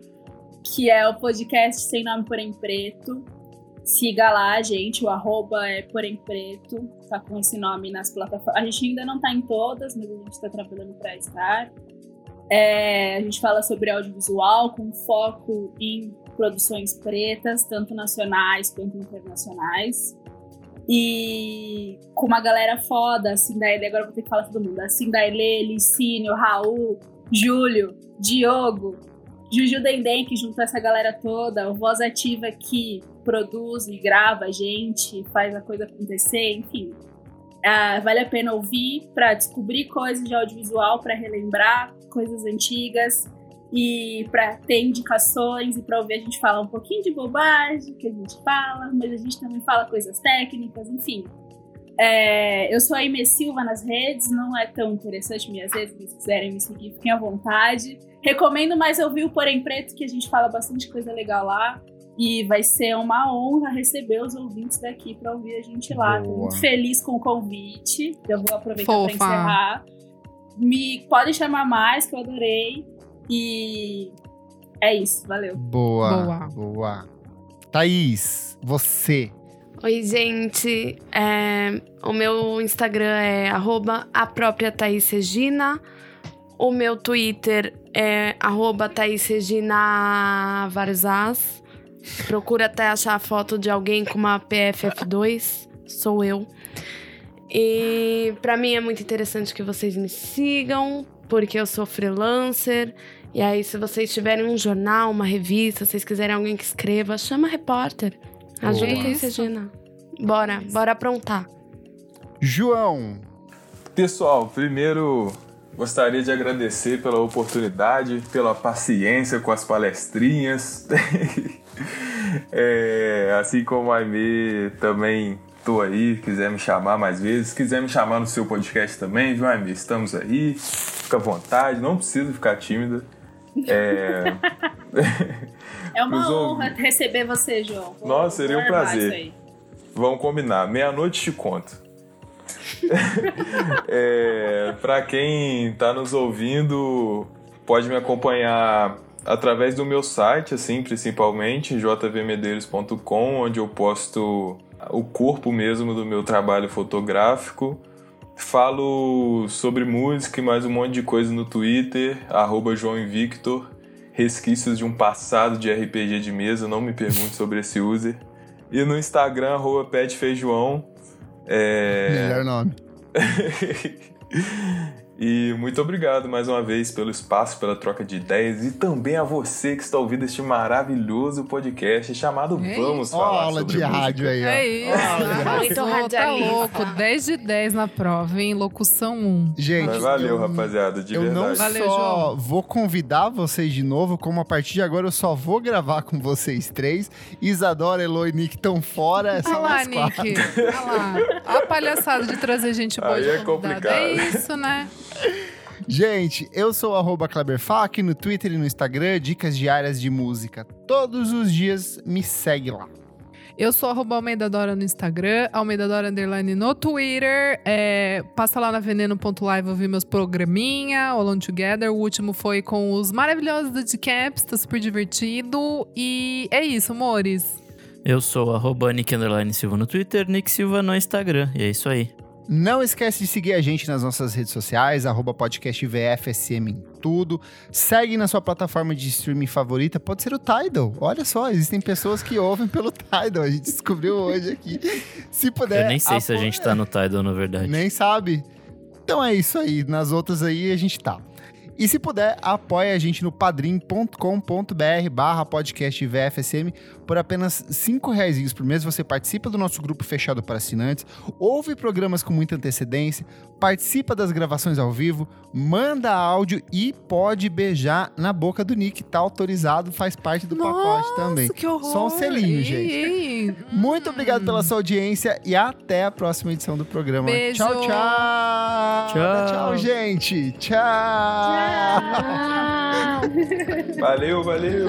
que é o podcast Sem Nome Porém Preto. Siga lá, gente, o arroba é Porém Preto, tá com esse nome nas plataformas. A gente ainda não tá em todas, mas a gente tá trabalhando para estar. É, a gente fala sobre audiovisual com foco em produções pretas, tanto nacionais quanto internacionais. E com uma galera foda, assim, da agora eu vou ter que falar todo mundo. Assim, da Licínio, Raul, Júlio, Diogo, Juju Dendem, que juntou essa galera toda, o Voz Ativa que produz e grava a gente, faz a coisa acontecer, enfim. Ah, vale a pena ouvir para descobrir coisas de audiovisual, para relembrar coisas antigas e para ter indicações e para ouvir a gente falar um pouquinho de bobagem que a gente fala, mas a gente também fala coisas técnicas, enfim. É, eu sou a Ime Silva nas redes, não é tão interessante minhas redes, se quiserem me seguir, fiquem à vontade. Recomendo mais ouvir o Porém Preto, que a gente fala bastante coisa legal lá. E vai ser uma honra receber os ouvintes daqui para ouvir a gente lá. Tô Boa. muito feliz com o convite. Eu vou aproveitar para encerrar. Me podem chamar mais, que eu adorei. E é isso, valeu. Boa, Boa. boa. Thaís, você. Oi, gente. É, o meu Instagram é arroba a própria Thaís Regina. O meu Twitter é arroba Thaís Regina Varzaz. Procura até achar a foto de alguém com uma PFF2. Sou eu. E para mim é muito interessante que vocês me sigam, porque eu sou freelancer. E aí, se vocês tiverem um jornal, uma revista, se vocês quiserem alguém que escreva, chama repórter. Ajuda Boa. com isso, Regina. Bora, bora aprontar. João, Pessoal, primeiro gostaria de agradecer pela oportunidade, pela paciência com as palestrinhas. É, assim como a Aimee, também tô aí, quiser me chamar mais vezes. Quiser me chamar no seu podcast também, viu, Aimee? Estamos aí, fica à vontade, não precisa ficar tímida. É, É uma Os honra receber você, João. Nossa, seria um prazer. Vamos combinar. Meia-noite te conto. é, para quem tá nos ouvindo, pode me acompanhar através do meu site, assim, principalmente, jvmedeiros.com, onde eu posto o corpo mesmo do meu trabalho fotográfico. Falo sobre música e mais um monte de coisa no Twitter, arroba João. Resquícios de um passado de RPG de mesa, não me pergunte sobre esse user. E no Instagram, arroba. É... melhor nome. e muito obrigado mais uma vez pelo espaço, pela troca de ideias e também a você que está ouvindo este maravilhoso podcast chamado É Vamos Ó, Falar aula sobre de Música. rádio aí, ó. É isso. Muito arrasou, tá louco. 10 de 10 na prova, hein? Locução 1. Gente, Mas valeu, eu, rapaziada, de eu não verdade. Valeu, só João. vou convidar vocês de novo, como a partir de agora eu só vou gravar com vocês três. Isadora, Elo e Nick estão fora. É Olha lá. Nick. Olha lá. A palhaçada de trazer gente boa Aí de é convidado. complicado. É isso, né? Gente, eu sou o arroba Kleberfac no Twitter e no Instagram, dicas diárias de música. Todos os dias me segue lá. Eu sou arroba Almeida Dora no Instagram, Almeida Dora Underline no Twitter. É, passa lá na veneno.live ouvir meus programinha, Alone Together. O último foi com os maravilhosos do Decaps, tá super divertido. E é isso, amores. Eu sou arroba Nick Underline Silva no Twitter, Nick Silva no Instagram. E é isso aí. Não esquece de seguir a gente nas nossas redes sociais, arroba podcast VFSM em tudo. Segue na sua plataforma de streaming favorita, pode ser o Tidal. Olha só, existem pessoas que ouvem pelo Tidal, a gente descobriu hoje aqui. Se puder... Eu nem sei se a gente tá no Tidal, na verdade. Nem sabe? Então é isso aí, nas outras aí a gente tá. E se puder, apoie a gente no padrim.com.br barra podcast VFSM por apenas cinco reais por mês. Você participa do nosso grupo fechado para assinantes, ouve programas com muita antecedência, participa das gravações ao vivo, manda áudio e pode beijar na boca do Nick. Tá autorizado, faz parte do pacote também. que horror. Só um selinho, Ei, gente. ei. Muito Hum. obrigado pela sua audiência e até a próxima edição do programa. Beijo. Tchau, tchau. Tchau. Tchau, gente. Tchau. Ah. Valeu, valeu!